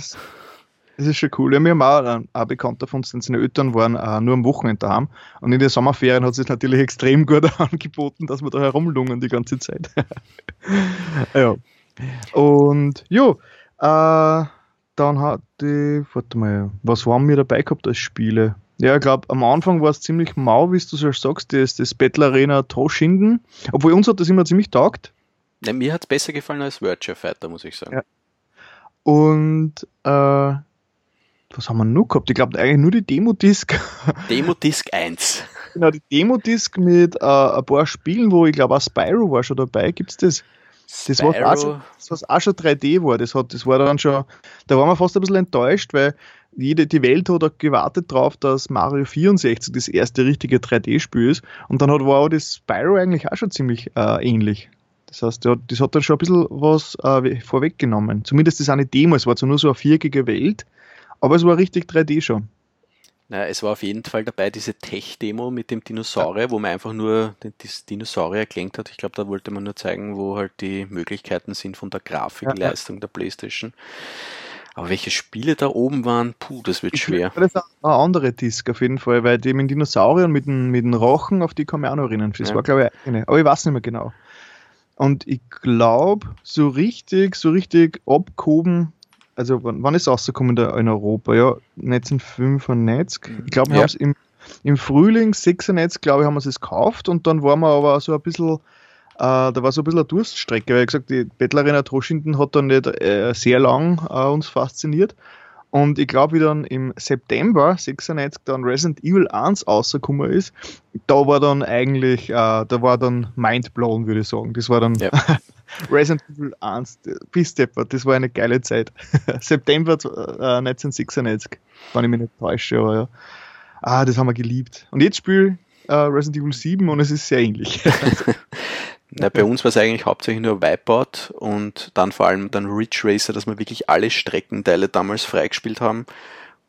das, ist schon cool. Ja, wir haben auch ein, ein Bekannter von uns, denn seine Eltern waren uh, nur am Wochenende daheim und in den Sommerferien hat es sich natürlich extrem gut <laughs> angeboten, dass wir da herumlungen die ganze Zeit. <laughs> ja. Und ja, äh, dann hat die, warte mal, was waren wir dabei gehabt als Spiele? Ja, ich glaube, am Anfang war es ziemlich mau, wie du so sagst, das, das Battle Arena Toshinden. Obwohl uns hat das immer ziemlich taugt. Ja, mir hat es besser gefallen als Virtua Fighter, muss ich sagen. Ja. Und äh, was haben wir noch gehabt? Ich glaube eigentlich nur die Demo-Disc. <laughs> Demo-Disc 1. Genau, die Demo-Disc mit äh, ein paar Spielen, wo ich glaube auch Spyro war schon dabei. Gibt es das? Das war, auch schon, das was auch schon 3D war. Das, hat, das war dann schon, da waren wir fast ein bisschen enttäuscht, weil jede, die Welt hat gewartet darauf, dass Mario 64 das erste richtige 3D-Spiel ist. Und dann hat, war auch das Spyro eigentlich auch schon ziemlich äh, ähnlich. Das heißt, das hat dann schon ein bisschen was äh, vorweggenommen. Zumindest das eine Demo, es war zwar nur so eine vierkige Welt, aber es war richtig 3D schon. Naja, es war auf jeden Fall dabei diese Tech-Demo mit dem Dinosaurier, ja. wo man einfach nur das Dinosaurier erklärt hat. Ich glaube, da wollte man nur zeigen, wo halt die Möglichkeiten sind von der Grafikleistung ja, ja. der Playstation. Aber welche Spiele da oben waren, puh, das wird ich schwer. Das ist eine andere Disc auf jeden Fall, weil die mit Dinosauriern, mit den, mit den Rochen, auf die kann ich auch noch erinnern. Das war, glaube ich, eine. Aber ich weiß nicht mehr genau. Und ich glaube, so richtig, so richtig abgehoben also wann, wann ist es rausgekommen in Europa? Ja, 1995. Ich glaube, wir ja. haben es im, im Frühling 96, glaube ich, haben wir es gekauft und dann waren wir aber so ein bisschen, äh, da war so ein bisschen eine Durststrecke, weil ich gesagt, die Battle Arena Troschinden hat dann nicht äh, sehr lang äh, uns fasziniert. Und ich glaube, wie dann im September 96 dann Resident Evil 1 rausgekommen ist, da war dann eigentlich, äh, da war dann mindblown, würde ich sagen. Das war dann ja. <laughs> Resident Evil 1, bis Deppert, das war eine geile Zeit. <laughs> September äh, 1996, wenn ich mich nicht täusche, aber ja. Ah, das haben wir geliebt. Und jetzt spiele äh, Resident Evil 7 und es ist sehr ähnlich. <laughs> <laughs> Na, bei uns war es eigentlich hauptsächlich nur Wipeout und dann vor allem dann Ridge Racer, dass wir wirklich alle Streckenteile damals freigespielt haben.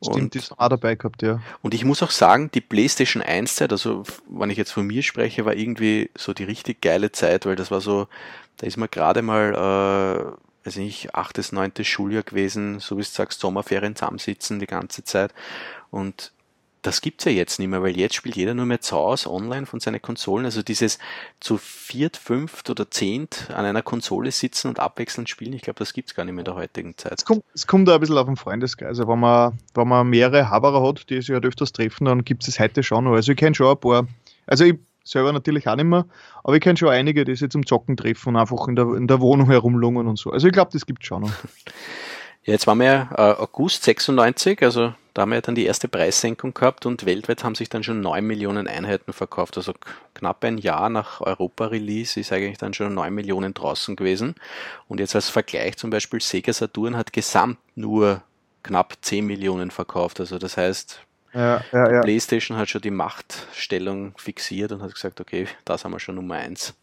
Stimmt, und, die ist auch dabei gehabt, ja. Und ich muss auch sagen, die PlayStation 1 Zeit, also wenn ich jetzt von mir spreche, war irgendwie so die richtig geile Zeit, weil das war so, da ist man gerade mal, äh, weiß nicht, achtes, neuntes Schuljahr gewesen, so wie du sagst, Sommerferien zusammensitzen die ganze Zeit. Und das gibt's ja jetzt nicht mehr, weil jetzt spielt jeder nur mehr zu Hause online von seinen Konsolen. Also dieses zu viert, fünft oder zehnt an einer Konsole sitzen und abwechselnd spielen, ich glaube, das gibt's gar nicht mehr in der heutigen Zeit. Es kommt, es kommt ein bisschen auf den Freundeskreis. Also wenn man, wenn man mehrere Haberer hat, die sich halt öfters treffen, dann gibt es heute schon noch. Also ich kenne schon ein paar. Also ich selber natürlich auch nicht mehr, aber ich kenne schon einige, die sich zum Zocken treffen und einfach in der, in der Wohnung herumlungern und so. Also ich glaube, das gibt schon noch. <laughs> Ja, jetzt waren wir ja äh, August 96, also da haben wir ja dann die erste Preissenkung gehabt und weltweit haben sich dann schon 9 Millionen Einheiten verkauft. Also knapp ein Jahr nach Europa-Release ist eigentlich dann schon 9 Millionen draußen gewesen. Und jetzt als Vergleich zum Beispiel Sega Saturn hat gesamt nur knapp 10 Millionen verkauft. Also das heißt, ja, ja, ja. PlayStation hat schon die Machtstellung fixiert und hat gesagt, okay, da sind wir schon Nummer eins.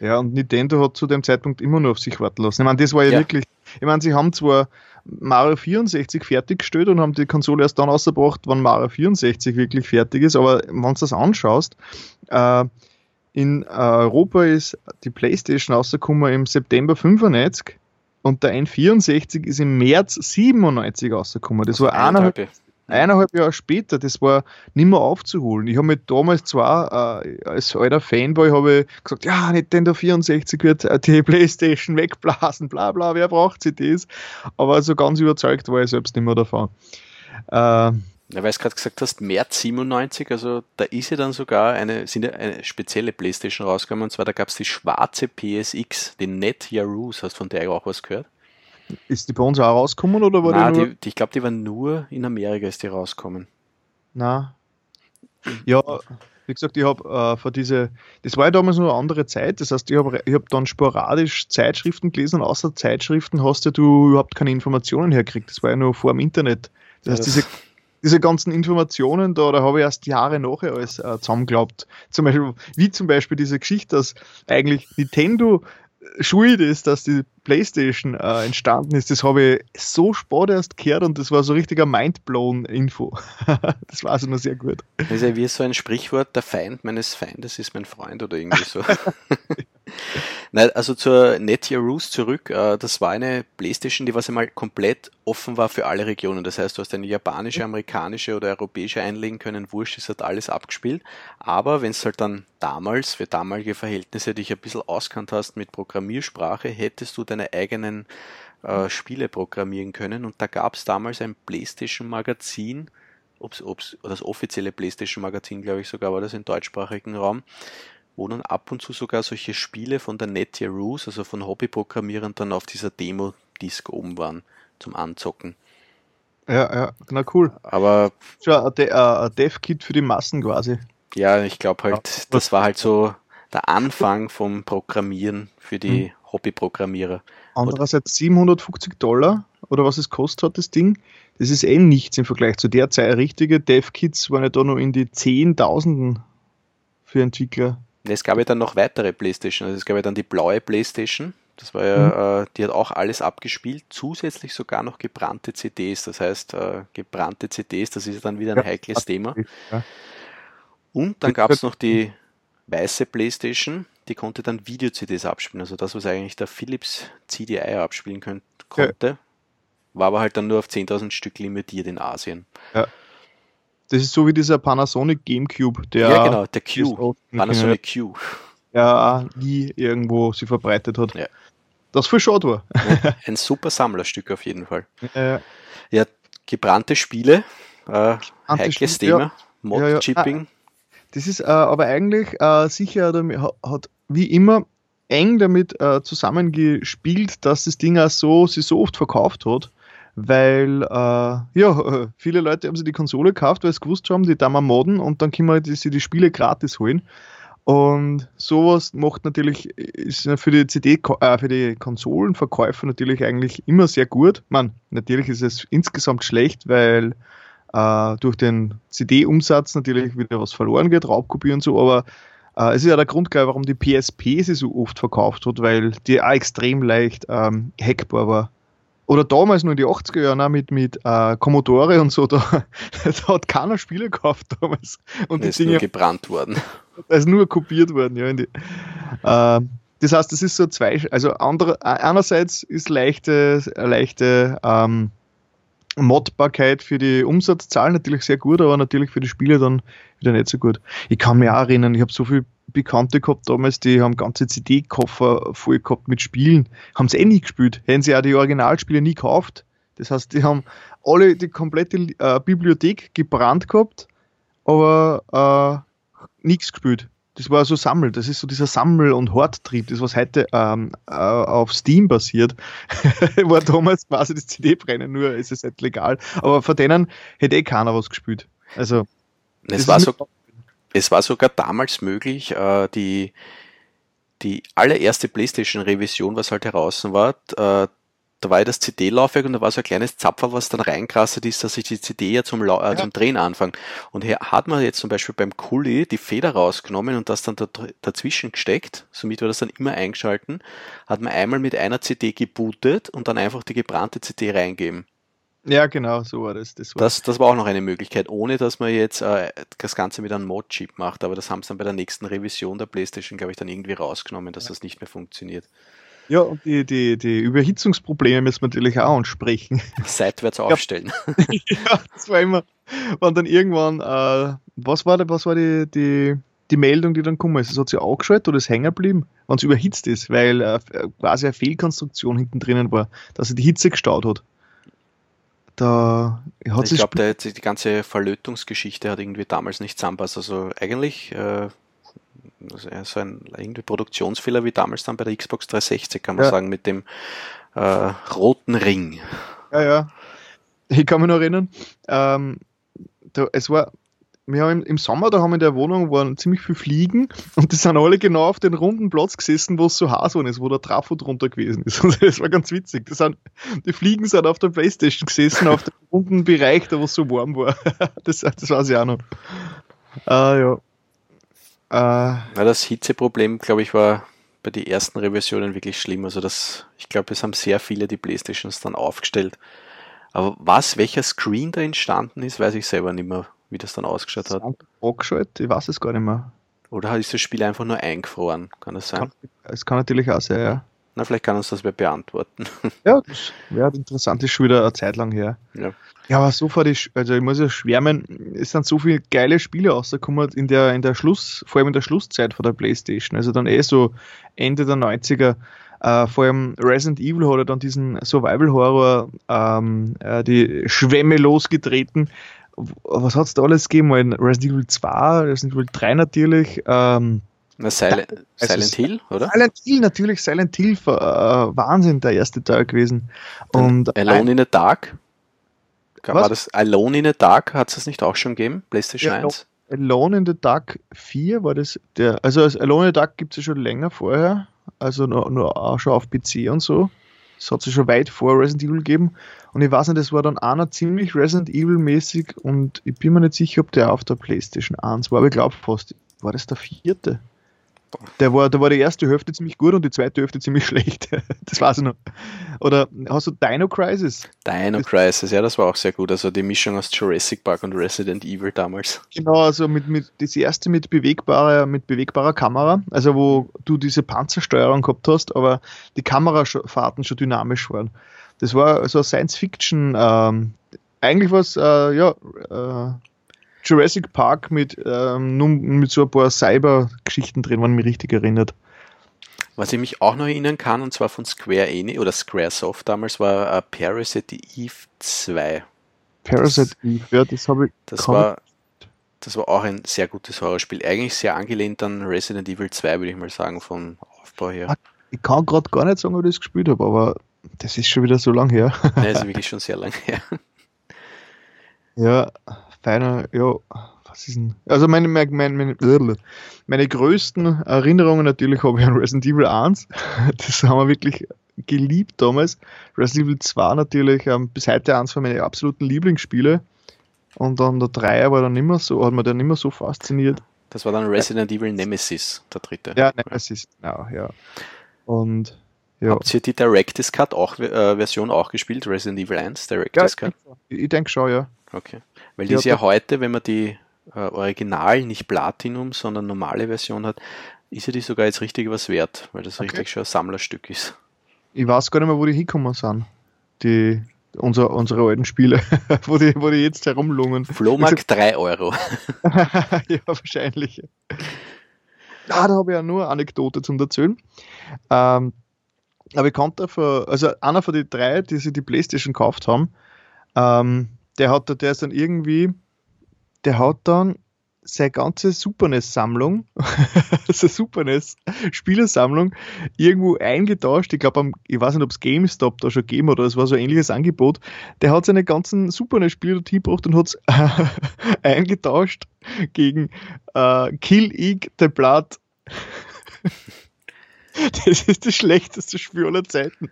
Ja, und Nintendo hat zu dem Zeitpunkt immer nur auf sich warten lassen. Ich meine, das war ja, wirklich, ich meine, sie haben zwar Mario 64 fertiggestellt und haben die Konsole erst dann ausgebracht, wann Mario 64 wirklich fertig ist, aber wenn du das anschaust, äh, in Europa ist die PlayStation rausgekommen im September 95 und der N64 ist im März 97 rausgekommen. Das, das war eineinhalb, eineinhalb Jahre später, das war nicht mehr aufzuholen. Ich habe mir damals zwar äh, als alter Fanboy habe gesagt, ja, Nintendo 64 wird äh, die <laughs> Playstation wegblasen, bla bla, wer braucht sie das? Aber so ganz überzeugt war ich selbst nicht mehr davon. Äh, ja, weil du gerade gesagt hast, März 97, also da ist ja dann sogar eine, sind ja eine spezielle Playstation rausgekommen, und zwar da gab es die schwarze PSX, die Net Yaroos, hast du von der auch was gehört? Ist die bei uns auch rausgekommen oder war Nein, die, nur... die, ich glaube, die waren nur in Amerika, ist die rausgekommen. Na. Ja, wie gesagt, ich habe äh, für diese, das war ja damals nur eine andere Zeit, das heißt, ich habe ich hab dann sporadisch Zeitschriften gelesen und außer Zeitschriften hast ja du überhaupt keine Informationen herkriegt. Das war ja nur vor dem Internet. Das heißt, diese, diese ganzen Informationen da, da habe ich erst Jahre nachher alles äh, zusammengeglaubt. Zum Beispiel, wie zum Beispiel diese Geschichte, dass eigentlich Nintendo schuld ist, dass die Playstation äh, entstanden ist, das habe ich so spät erst gehört und das war so richtiger mindblown Info. <laughs> das war also noch sehr gut. Das ist ja wie so ein Sprichwort, der Feind meines Feindes ist mein Freund oder irgendwie so. <laughs> <laughs> Nein, also zur Netgear Roost zurück. Äh, das war eine Playstation, die was einmal komplett offen war für alle Regionen. Das heißt, du hast eine japanische, amerikanische oder europäische einlegen können. Wurscht, es hat alles abgespielt. Aber wenn es halt dann damals, für damalige Verhältnisse, dich ein bisschen auskannt hast mit Programmiersprache, hättest du deine eigenen äh, Spiele programmieren können. Und da gab es damals ein Playstation Magazin, ob's, ob's, das offizielle PlayStation-Magazin, glaube ich, sogar war das im deutschsprachigen Raum, wo dann ab und zu sogar solche Spiele von der Nettier Roos, also von Hobbyprogrammierern, dann auf dieser Demo-Disc oben waren zum Anzocken. Ja, ja, na cool. Aber. Schon ein, De ein Dev-Kit für die Massen quasi. Ja, ich glaube halt, ja. das war halt so der Anfang vom Programmieren für die hm. Hobbyprogrammierer. Andererseits 750 Dollar oder was es kostet hat, das Ding, das ist eh nichts im Vergleich zu der Zeit. Richtige Dev-Kits waren ja da noch in die Zehntausenden für Entwickler. Es gab ja dann noch weitere Playstation. Also es gab ja dann die blaue Playstation. Das war ja, mhm. äh, die hat auch alles abgespielt, zusätzlich sogar noch gebrannte CDs. Das heißt, äh, gebrannte CDs, das ist dann wieder ein ja, heikles Thema. Ja. Und dann gab es noch die weiße Playstation, die konnte dann Video-CDs abspielen. Also das, was eigentlich der Philips CDI abspielen könnt, konnte, ja. war aber halt dann nur auf 10.000 Stück limitiert in Asien. Ja. Das ist so wie dieser Panasonic GameCube, der. Ja, genau, der Q. Panasonic Q. Ja, nie irgendwo sie verbreitet hat. Ja. Das für schade war. Ein super Sammlerstück auf jeden Fall. Ja, ja gebrannte Spiele, äh, heikles Thema, Mod-Chipping. Ja, das ist äh, aber eigentlich äh, sicher, hat wie immer eng damit äh, zusammengespielt, dass das Ding auch so, sich so oft verkauft hat, weil äh, ja, <laughs> viele Leute haben sich die Konsole gekauft, weil sie gewusst haben, die da mal modden und dann können wir die, die Spiele gratis holen. Und sowas macht natürlich, ist für die CD, äh, für die Konsolenverkäufer natürlich eigentlich immer sehr gut. Man, natürlich ist es insgesamt schlecht, weil äh, durch den CD-Umsatz natürlich wieder was verloren geht, Raubkopie und so, aber äh, es ist ja der Grund, ich, warum die PSP sie so oft verkauft hat, weil die auch extrem leicht ähm, hackbar war. Oder damals nur in die 80er Jahre mit, mit äh, Commodore und so, <laughs> da, da hat keiner Spiele gekauft damals. Und das die ist Dinge, nur gebrannt worden. <laughs> Da ist nur kopiert worden, ja. Die, äh, das heißt, das ist so zwei, also andere, einerseits ist leichte, leichte ähm, Modbarkeit für die Umsatzzahlen natürlich sehr gut, aber natürlich für die Spiele dann wieder nicht so gut. Ich kann mich auch erinnern, ich habe so viele Bekannte gehabt damals, die haben ganze CD-Koffer voll gehabt mit Spielen, haben es eh nie gespielt, hätten sie auch die Originalspiele nie gekauft. Das heißt, die haben alle die komplette äh, Bibliothek gebrannt gehabt, aber äh, nichts gespielt das war so Sammel, das ist so dieser Sammel- und Horttrieb, das was heute ähm, äh, auf Steam basiert, <laughs> war damals quasi das CD-Brennen, nur ist es halt legal. Aber von denen hätte eh keiner was gespielt. Also es war, so, es war sogar damals möglich, äh, die, die allererste PlayStation-Revision, was halt heraus war, äh, da war ja das CD-Laufwerk und da war so ein kleines Zapfer, was dann reinkrasset ist, dass ich die CD ja zum, Lau äh, zum Drehen anfange. Und hier hat man jetzt zum Beispiel beim Kuli die Feder rausgenommen und das dann dazwischen gesteckt, somit war das dann immer eingeschalten, hat man einmal mit einer CD gebootet und dann einfach die gebrannte CD reingeben. Ja, genau, so war das. Das war, das, das war auch noch eine Möglichkeit, ohne dass man jetzt äh, das Ganze mit einem Mod-Chip macht, aber das haben sie dann bei der nächsten Revision der PlayStation, glaube ich, dann irgendwie rausgenommen, dass ja. das nicht mehr funktioniert. Ja, und die, die, die Überhitzungsprobleme müssen wir natürlich auch ansprechen. Seitwärts aufstellen. <laughs> ja, das war immer, wenn dann irgendwann, äh, was war, da, was war die, die, die Meldung, die dann gekommen ist? Es hat sich angeschaltet oder ist hängen geblieben, wenn es überhitzt ist, weil äh, quasi eine Fehlkonstruktion hinten drinnen war, dass er die Hitze gestaut hat. Da hat ich glaube, die ganze Verlötungsgeschichte hat irgendwie damals nicht zusammenpasst. Also eigentlich äh, so ein irgendwie Produktionsfehler wie damals dann bei der Xbox 360, kann man ja. sagen, mit dem äh, roten Ring. Ja, ja. Ich kann mich noch erinnern, ähm, da, es war, wir haben im, Sommer, da haben wir in der Wohnung waren ziemlich viele Fliegen und die sind alle genau auf den runden Platz gesessen, wo es so heiß ist, wo der Trafo drunter gewesen ist. <laughs> Und das war ganz witzig. Das sind, die Fliegen sind auf der Playstation gesessen, auf dem runden Bereich, da wo es so warm war. <laughs> Das, das weiß ich auch noch. Ah, ja. Äh, ja, das Hitzeproblem, glaube ich, war bei den ersten Revisionen wirklich schlimm. Also das, ich glaube, es haben sehr viele die Playstations dann aufgestellt. Aber was, welcher Screen da entstanden ist, weiß ich selber nicht mehr, wie das dann ausgeschaut hat. Ich weiß es gar nicht mehr. Oder ist das Spiel einfach nur eingefroren? Kann das sein? Es kann, kann natürlich auch sein, ja. Na, vielleicht kann uns das wer beantworten. <laughs> Ja, das wäre interessant, ist schon wieder eine Zeit lang her. Ja, ja aber so vor die, also ich muss ja schwärmen, es sind so viele geile Spiele rausgekommen in der, in der Schluss, vor allem in der Schlusszeit von der Playstation. Also dann eh so Ende der 90er. Uh, äh, vor allem Resident Evil hat er dann diesen Survival Horror ähm, uh, die Schwämme losgetreten, was hat es da alles gegeben? Resident Evil 2, Resident Evil 3 natürlich. Ähm, Na, Silent, Silent Hill, oder? Silent Hill, natürlich, Silent Hill, äh, Wahnsinn, der erste Teil gewesen. Und Alone ein, in the Dark? War das Alone in the Dark? Hat es das nicht auch schon gegeben? PlayStation ja, 1? Alone in the Dark 4 war das der. Also Alone in the Dark gibt es ja schon länger vorher. Also nur, nur auch schon auf PC und so. Das hat es schon weit vor Resident Evil gegeben. Und ich weiß nicht, das war dann einer ziemlich Resident Evil-mäßig und ich bin mir nicht sicher, ob der auf der PlayStation 1 war, aber ich glaube fast. War das der vierte? Der war, da war die erste Hälfte ziemlich gut und die zweite Hälfte ziemlich <laughs> schlecht. das weiß ich noch. Oder hast du Dino Crisis? Dino das, Crisis, ja, das war auch sehr gut. Also die Mischung aus Jurassic Park und Resident Evil damals. Genau, also mit, mit das erste mit bewegbarer, mit bewegbarer Kamera, also wo du diese Panzersteuerung gehabt hast, aber die Kamerafahrten schon dynamisch waren. Das war so Science Fiction, ähm, eigentlich was, äh, ja, äh, Jurassic Park mit, ähm, nur mit so ein paar Cyber-Geschichten drin, wenn mich richtig erinnert. Was ich mich auch noch erinnern kann, und zwar von Square Enix oder Squaresoft damals, war uh, Parasite Eve 2. Parasite Eve, ja, das habe ich. Das war, das war auch ein sehr gutes Horrorspiel. Eigentlich sehr angelehnt an Resident Evil 2, würde ich mal sagen, vom Aufbau her. Ich kann gerade gar nicht sagen, ob ich das gespielt habe, aber das ist schon wieder so lang her. Nein, ist <laughs> wirklich schon sehr lang her. Ja, feiner, ja, was ist denn? Also meine, meine, meine, meine größten Erinnerungen natürlich habe ich an Resident Evil 1. <laughs> Das haben wir wirklich geliebt damals. Resident Evil 2 natürlich ähm, bis heute eins von meinen absoluten Lieblingsspiele. Und dann der 3 war dann immer so, hat mir dann immer so fasziniert. Das war dann Resident Evil Nemesis, der dritte. Ja, Nemesis, genau, ja. Und ja. Habt ihr die Director's Cut auch, äh, Version auch gespielt, Resident Evil 1, Director's ja, Cut? Ich denke schon, ja. Okay. Weil die ist ja heute, wenn man die äh, Original, nicht Platinum, sondern normale Version hat, ist ja die sogar jetzt richtig was wert, weil das okay. richtig schon ein Sammlerstück ist. Ich weiß gar nicht mehr, wo die hinkommen sind. Die, unser, unsere alten Spiele, <laughs> wo, die, wo die jetzt herumlungen. Flohmarkt 3 Euro. <laughs> ja, wahrscheinlich. Ah, da habe ich ja nur eine Anekdote zum Erzählen. Ähm, aber ich kannte von, also einer von den drei, die sich die Playstation gekauft haben, ähm, der hat, der ist dann irgendwie, der hat dann seine ganze Super NES-Sammlung, also <laughs> Super NES-Spielersammlung, irgendwo eingetauscht. Ich glaube, ich weiß nicht, ob es GameStop da schon gegeben oder es war so ein ähnliches Angebot. Der hat seine ganzen Super NES-Spiele dorthin gebracht und hat es <laughs> eingetauscht gegen äh, Kill Ig the Blood. <laughs> Das ist das schlechteste Spiel aller Zeiten.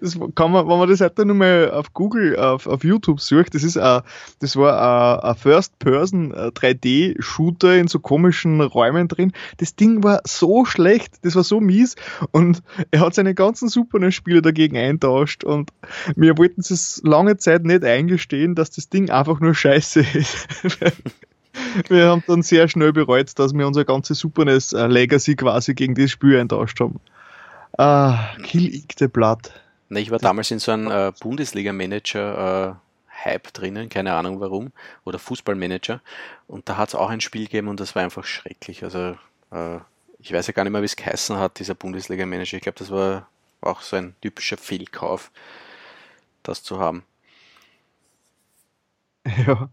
Das kann man, wenn man das heute nur mal auf Google, auf, auf YouTube sucht, das ist a, das war ein First-Person 3D-Shooter in so komischen Räumen drin. Das Ding war so schlecht, das war so mies und er hat seine ganzen Super-Spiele dagegen eintauscht und wir wollten es lange Zeit nicht eingestehen, dass das Ding einfach nur scheiße ist. <laughs> wir haben dann sehr schnell bereut, dass wir unser ganzes Super NES äh, Legacy quasi gegen das Spiel eintauscht haben. Ah, Kill Ig the Blood. Na, ich war damals in so einem äh, Bundesliga-Manager äh, Hype drinnen, keine Ahnung warum, oder Fußballmanager. Und da hat es auch ein Spiel gegeben und das war einfach schrecklich. Also äh, ich weiß ja gar nicht mehr, wie es geheißen hat, dieser Bundesliga-Manager. Ich glaube, das war auch so ein typischer Fehlkauf, das zu haben. <laughs> Ja.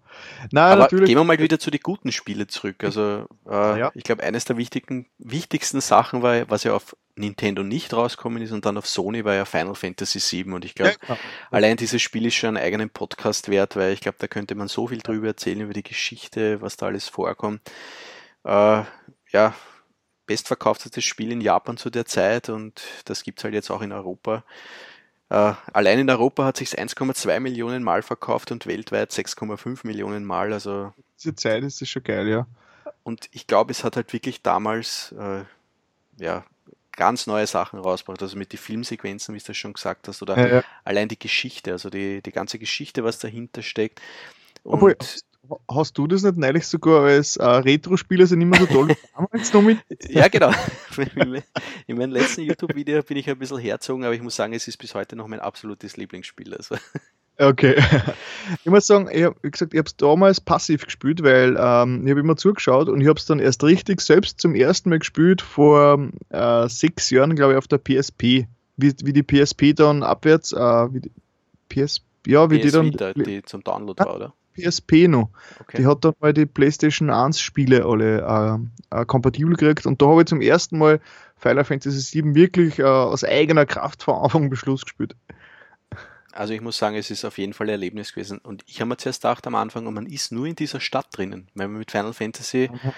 Nein, Aber natürlich. gehen wir mal wieder zu den guten Spielen zurück. Also äh, ja. ich glaube, eines der wichtigen, wichtigsten Sachen war, was ja auf Nintendo nicht rausgekommen ist und dann auf Sony war ja Final Fantasy VII und ich glaube, ja, allein dieses Spiel ist schon einen eigenen Podcast wert, weil ich glaube, da könnte man so viel drüber erzählen, über die Geschichte, was da alles vorkommt. Äh, ja, bestverkauftestes Spiel in Japan zu der Zeit und das gibt es halt jetzt auch in Europa. Uh, allein in Europa hat sich 1,2 Millionen Mal verkauft und weltweit 6,5 Millionen Mal. Also diese Zeit ist es schon geil, ja. Und ich glaube, es hat halt wirklich damals uh, ja ganz neue Sachen rausgebracht. Also mit den Filmsequenzen, wie du das schon gesagt hast, oder ja, ja. allein die Geschichte, also die, die ganze Geschichte, was dahinter steckt. Und Obwohl, hast du das nicht neulich sogar als äh, Retro-Spieler sind immer so toll damals noch mit? <laughs> Ja, genau. <laughs> In meinem letzten YouTube-Video bin ich ein bisschen herzogen, aber ich muss sagen, es ist bis heute noch mein absolutes Lieblingsspiel. Also. Okay. Ich muss sagen, ich hab, wie gesagt, ich habe es damals passiv gespielt, weil ähm, ich habe immer zugeschaut und ich habe es dann erst richtig selbst zum ersten Mal gespielt vor äh, sechs Jahren, glaube ich, auf der PSP. Wie, wie die PSP dann abwärts, äh, wie die PS, ja, wie PS die dann. Vita, die zum Download war, oder? PSP noch. Okay. Die hat dann mal die PlayStation 1 Spiele alle äh, äh, kompatibel gekriegt und da habe ich zum ersten Mal Final Fantasy VII wirklich äh, aus eigener Kraft vor Anfang bis Schluss gespielt. Also ich muss sagen, es ist auf jeden Fall ein Erlebnis gewesen. Und ich habe mir zuerst gedacht am Anfang, man ist nur in dieser Stadt drinnen. Weil man mit Final Fantasy mhm.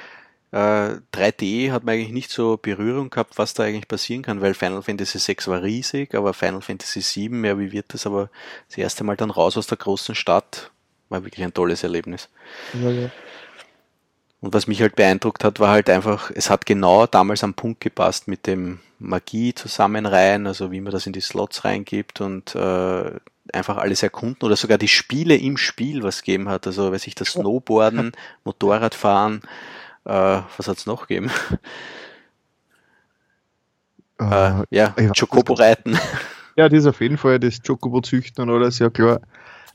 äh, 3D hat man eigentlich nicht so Berührung gehabt, was da eigentlich passieren kann, weil Final Fantasy 6 war riesig, aber Final Fantasy 7, ja, wie wird das? Aber das erste Mal dann raus aus der großen Stadt war wirklich ein tolles Erlebnis. Ja, ja. Und was mich halt beeindruckt hat, war halt einfach, es hat genau damals am Punkt gepasst mit dem Magie zusammenreihen, also wie man das in die Slots reingibt und äh, einfach alles erkunden oder sogar die Spiele im Spiel was gegeben hat. Also weiß ich, das Snowboarden, <laughs> Motorradfahren, äh, was hat es noch gegeben? Uh, äh, ja, Chocobo reiten. Ja, das ist auf jeden Fall das Chocobo züchten und alles, ja klar.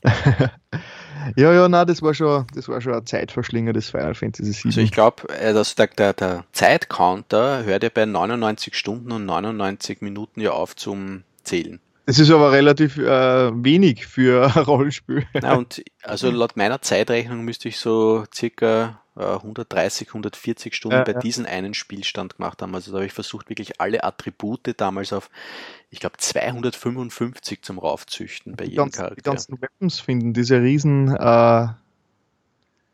<laughs> Ja, ja, nein, das war schon, das war schon ein Zeitverschlinger des Final Fantasy VII. Also ich glaube, also der, der, der Zeitcounter hört ja bei 99 Stunden und 99 Minuten ja auf zum Zählen. Das ist aber relativ äh, wenig für <laughs> ein Rollenspiel. Na, und also laut meiner Zeitrechnung müsste ich so circa 130, äh, 140 Stunden ja, bei ja. diesem einen Spielstand gemacht haben. Also da habe ich versucht, wirklich alle Attribute damals auf, ich glaube, 255 zum Raufzüchten bei jedem ganz, Charakter. Die ganzen Weapons finden, diese riesen, äh,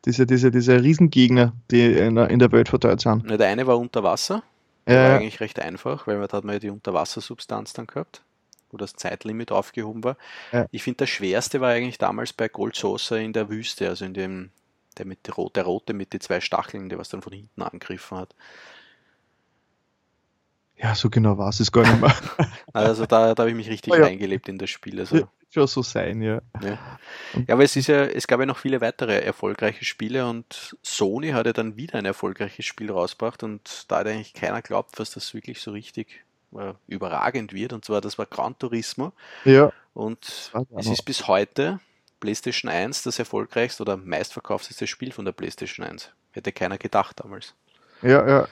diese, diese, diese Riesengegner, die in, in der Welt verteilt sind. Na, der eine war unter Wasser. Ja. war eigentlich recht einfach, weil man da hat man ja die Unterwassersubstanz dann gehabt wo das Zeitlimit aufgehoben war. Ja. Ich finde, das schwerste war eigentlich damals bei Gold Saucer in der Wüste, also in dem der, mit der, rote mit den zwei Stacheln, der was dann von hinten angegriffen hat. Ja, so genau war es gar nicht mehr. <laughs> also da, da habe ich mich richtig ja. reingelebt in das Spiel. Also, ja, schon so sein, ja. ja. Ja, aber es ist ja, es gab ja noch viele weitere erfolgreiche Spiele und Sony hat ja dann wieder ein erfolgreiches Spiel rausgebracht und da hat eigentlich keiner glaubt, was das wirklich so richtig äh, überragend wird. Und zwar, das war Gran Turismo. Ja. Und es ist bis heute PlayStation 1 das erfolgreichste oder meistverkaufteste Spiel von der PlayStation 1. Hätte keiner gedacht damals. Ja, ja.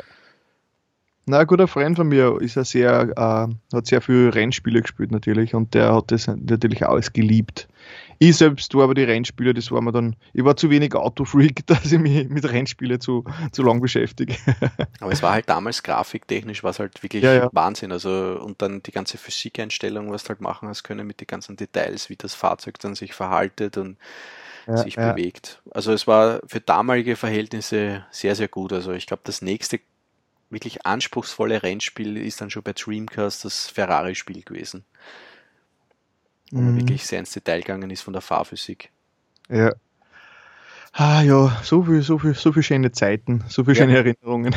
Na, ein guter Freund von mir ist ja sehr, äh, hat sehr viele Rennspiele gespielt natürlich und der hat das natürlich alles geliebt. Ich selbst war aber die Rennspiele, das war mir dann, ich war zu wenig Autofreak, <laughs> dass ich mich mit Rennspielen zu, zu lang beschäftige. <laughs> Aber es war halt damals grafiktechnisch, war es halt wirklich ja, ja. Wahnsinn. Also, und dann die ganze Physikeinstellung, was du halt machen hast können mit den ganzen Details, wie das Fahrzeug dann sich verhaltet und ja, sich bewegt. Also es war für damalige Verhältnisse sehr, sehr gut. Also ich glaube, das nächste wirklich anspruchsvolle Rennspiel ist dann schon bei Dreamcast das Ferrari-Spiel gewesen wo man mhm. wirklich sehr ins Detail gegangen ist von der Fahrphysik. Ja. Ah ja, so viel, so viel, so viel schöne Zeiten, so viele ja. schöne Erinnerungen.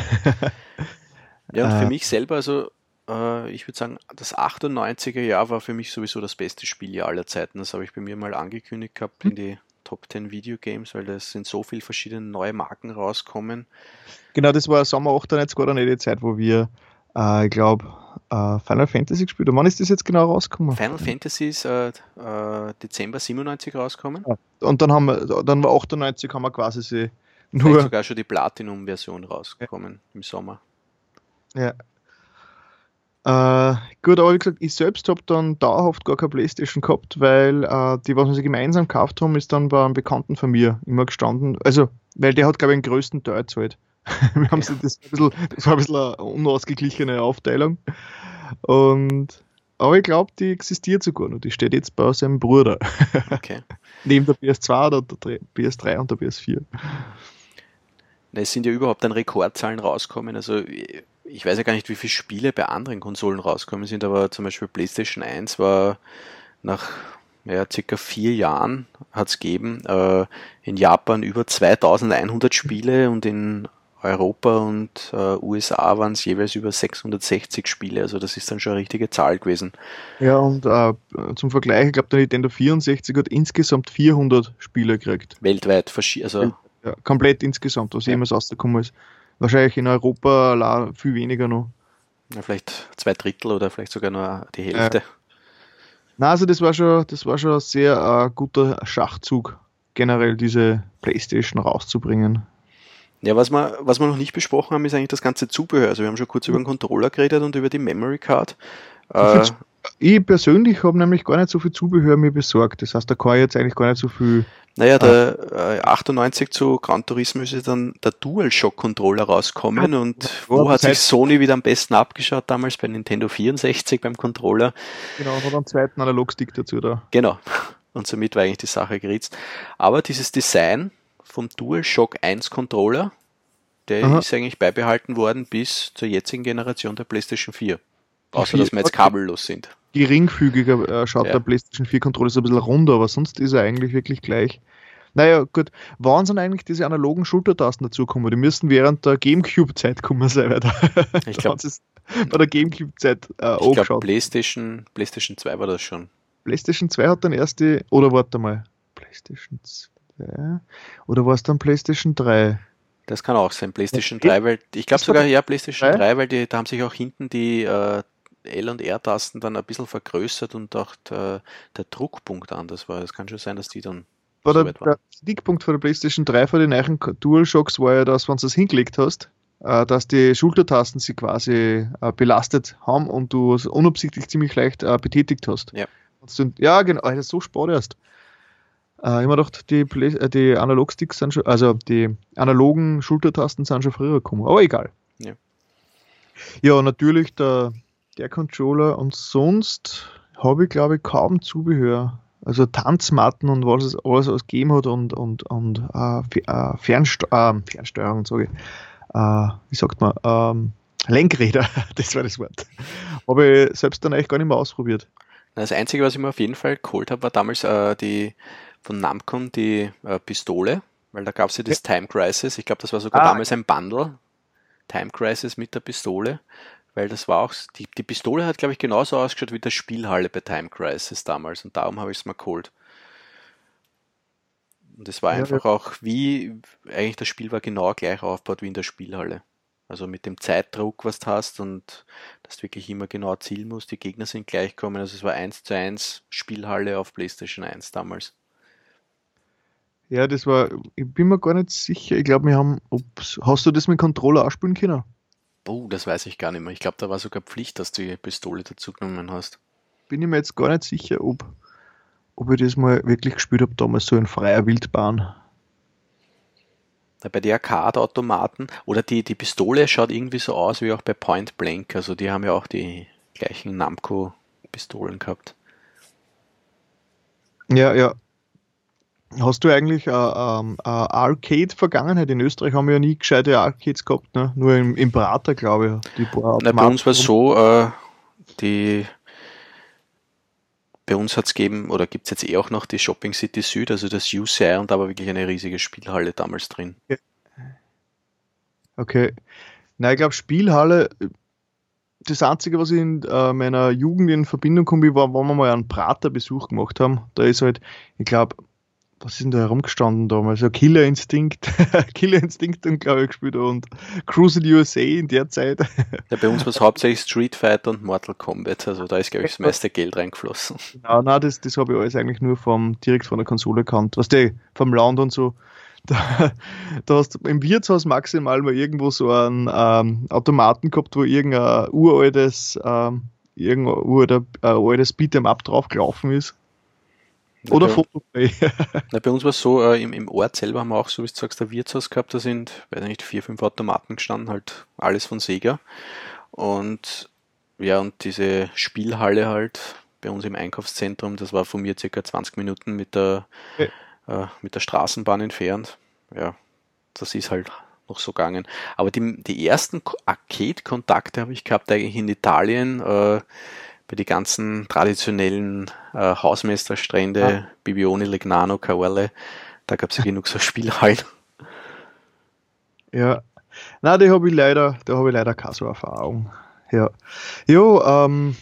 <laughs> ja, und für äh. mich selber, also äh, ich würde sagen, das 98er Jahr war für mich sowieso das beste Spieljahr aller Zeiten. Das habe ich bei mir mal angekündigt gehabt in die Top 10 Videogames, weil da sind so viele verschiedene neue Marken rauskommen. Genau, das war Sommer 98 war dann die Zeit, wo wir, äh, ich glaube, äh, Final Fantasy gespielt. Und wann ist das jetzt genau rausgekommen? Final Fantasy ist äh, äh, Dezember 97 rausgekommen. Ja. Und dann haben wir, dann war 98 haben wir quasi sie nur. Vielleicht sogar schon die Platinum-Version rausgekommen ja. im Sommer. Ja. Äh, gut, aber wie gesagt, ich selbst habe dann dauerhaft gar keine Playstation gehabt, weil äh, die, was wir gemeinsam gekauft haben, ist dann bei einem Bekannten von mir immer gestanden. Also, weil der hat, glaube ich, den größten Teil gezahlt. <laughs> Wir haben ja. das, ein bisschen, das war ein bisschen eine unausgeglichene Aufteilung. Und, aber ich glaube, die existiert sogar noch. Die steht jetzt bei seinem Bruder. <laughs> Okay. Neben der PS2 oder der PS3 und der PS4. Es sind ja überhaupt dann Rekordzahlen rauskommen. Also ich weiß ja gar nicht, wie viele Spiele bei anderen Konsolen rauskommen sind, aber zum Beispiel PlayStation 1 war nach ja, circa vier Jahren hat es gegeben. Äh, in Japan über 2100 Spiele und in Europa und äh, USA waren es jeweils über 660 Spiele, also das ist dann schon eine richtige Zahl gewesen. Ja, und äh, zum Vergleich, ich glaube, der Nintendo 64 hat insgesamt 400 Spiele gekriegt. Weltweit, also. Ja, komplett insgesamt, was ja. jemals rausgekommen ist. Wahrscheinlich in Europa viel weniger noch. Ja, vielleicht zwei Drittel oder vielleicht sogar nur die Hälfte. Ja. Na, also das war schon, das war schon ein sehr äh, guter Schachzug, generell diese Playstation rauszubringen. Ja, was wir, was wir noch nicht besprochen haben, ist eigentlich das ganze Zubehör. Also wir haben schon kurz über den Controller geredet und über die Memory Card. Äh, Ich persönlich habe nämlich gar nicht so viel Zubehör mir besorgt. Das heißt, da kann ich jetzt eigentlich gar nicht so viel. Naja, der äh, 98 zu Gran Turismo ist dann der DualShock-Controller rauskommen ja, und wo hat sich Sony wieder am besten abgeschaut damals bei Nintendo 64 beim Controller? Genau, und hat einen zweiten Analogstick dazu da. Genau. Und somit war eigentlich die Sache geritzt. Aber dieses Design vom DualShock 1 Controller, der Aha. ist eigentlich beibehalten worden bis zur jetzigen Generation der PlayStation 4. Außer, dass wir jetzt kabellos sind. Geringfügiger äh, schaut ja. der PlayStation 4 Controller so ein bisschen runter, aber sonst ist er eigentlich wirklich gleich. Naja, gut. Wann sind eigentlich diese analogen Schultertasten dazugekommen? Die müssten während der Gamecube-Zeit kommen sein, weil ich glaube, <laughs> bei der Gamecube-Zeit äh, Ich glaube, PlayStation, PlayStation 2 war das schon. PlayStation 2 hat dann erst die, oder warte mal, PlayStation 2, oder war es dann PlayStation 3? Das kann auch sein, PlayStation 3, weil ich glaube sogar ja PlayStation 3, 3 weil die, da haben sich auch hinten die äh, L- und R-Tasten dann ein bisschen vergrößert und auch der, der, Druckpunkt anders war. Das kann schon sein, dass die dann. War so der, der Stickpunkt von der PlayStation 3 von den neuen DualShocks war ja das, wenn du es hingelegt hast, äh, dass die Schultertasten sie quasi äh, belastet haben und du es unabsichtlich ziemlich leicht äh, betätigt hast. Ja. ja, genau, das ist so spät erst. Äh, ich mir gedacht, die, äh, die Analogsticks sind schon, also die analogen Schultertasten sind schon früher gekommen, aber egal. Ja, ja natürlich der der Controller und sonst habe ich glaube ich kaum Zubehör. Also Tanzmatten und was es alles, alles gegeben hat und, und, und äh, äh Fernste äh, Fernsteuerung, sage ich. Äh, wie sagt man? Ähm, Lenkräder, <laughs> das war das Wort. Habe ich selbst dann eigentlich gar nicht mehr ausprobiert. Das Einzige, was ich mir auf jeden Fall geholt habe, war damals äh, die von Namco die äh, Pistole, weil da gab es ja das ja. Time Crisis. Ich glaube, das war sogar ah. damals ein Bundle. Time Crisis mit der Pistole weil das war auch, die, die Pistole hat, glaube ich, genauso ausgeschaut wie der Spielhalle bei Time Crisis damals und darum habe ich es mal geholt. Und es war ja, einfach ja. auch wie, eigentlich das Spiel war genau gleich aufgebaut wie in der Spielhalle. Also mit dem Zeitdruck, was du hast und dass du wirklich immer genau zielen musst. Die Gegner sind gleich gekommen. Also es war 1 zu 1 Spielhalle auf PlayStation 1 damals. Ja, das war, ich bin mir gar nicht sicher. Ich glaube, wir haben, ups, hast du das mit Controller ausspielen können? Oh, das weiß ich gar nicht mehr. Ich glaube, da war sogar Pflicht, dass du die Pistole dazu genommen hast. Bin ich mir jetzt gar nicht sicher, ob, ob ich das mal wirklich gespielt habe, damals so in freier Wildbahn. Bei der Arcade-Automaten oder die, die Pistole schaut irgendwie so aus wie auch bei Point Blank. Also die haben ja auch die gleichen Namco-Pistolen gehabt. Ja, ja, Hast du eigentlich eine, äh, ähm, eine Arcade-Vergangenheit? In Österreich haben wir ja nie gescheite Arcades gehabt, ne? nur im, im Prater, glaube ich. Die Na, bei uns war es so, äh, die bei uns hat es gegeben, oder gibt es jetzt eh auch noch die Shopping City Süd, also das UCI und da war wirklich eine riesige Spielhalle damals drin. Okay. Na, ich glaube, Spielhalle, das Einzige, was ich in äh, meiner Jugend in Verbindung komme, war, wenn wir mal einen Prater-Besuch gemacht haben. Da ist halt, ich glaube, was ist denn da herumgestanden damals? Ja, Killer Instinct, <laughs> Killer Instinct und glaube ich gespielt und Cruise in USA in der Zeit. Ja, bei uns war es <laughs> hauptsächlich Street Fighter und Mortal Kombat, also da ist glaube ich das meiste Geld reingeflossen. <laughs> Genau, nein, das, das habe ich alles eigentlich nur vom, direkt von der Konsole gekannt. Was der vom Land und so. Da, da hast du im Wirtshaus maximal mal irgendwo so einen ähm, Automaten gehabt, wo irgendein uraltes, ähm, irgendein uraltes, äh, Beat'em Up drauf gelaufen ist. Oder Fotoplay. <laughs> Bei uns war es so, äh, im, im Ort selber haben wir auch, so wie du sagst, ein Wirtshaus gehabt, da sind, weiß nicht, vier, fünf Automaten gestanden, halt alles von Sega. Und ja, und diese Spielhalle halt bei uns im Einkaufszentrum, das war von mir circa 20 Minuten mit der, okay. äh, mit der Straßenbahn entfernt. Ja, das ist halt noch so gegangen. Aber die, die ersten Arcade-Kontakte habe ich gehabt eigentlich in Italien. Äh, bei den ganzen traditionellen äh, Hausmeisterstrände, ah. Bibione, Legnano, Caorle, da gab es ja genug so <laughs> Spielhallen. Ja, na, die habe ich leider, da habe ich leider keine so Erfahrung. Ja, jo, ähm,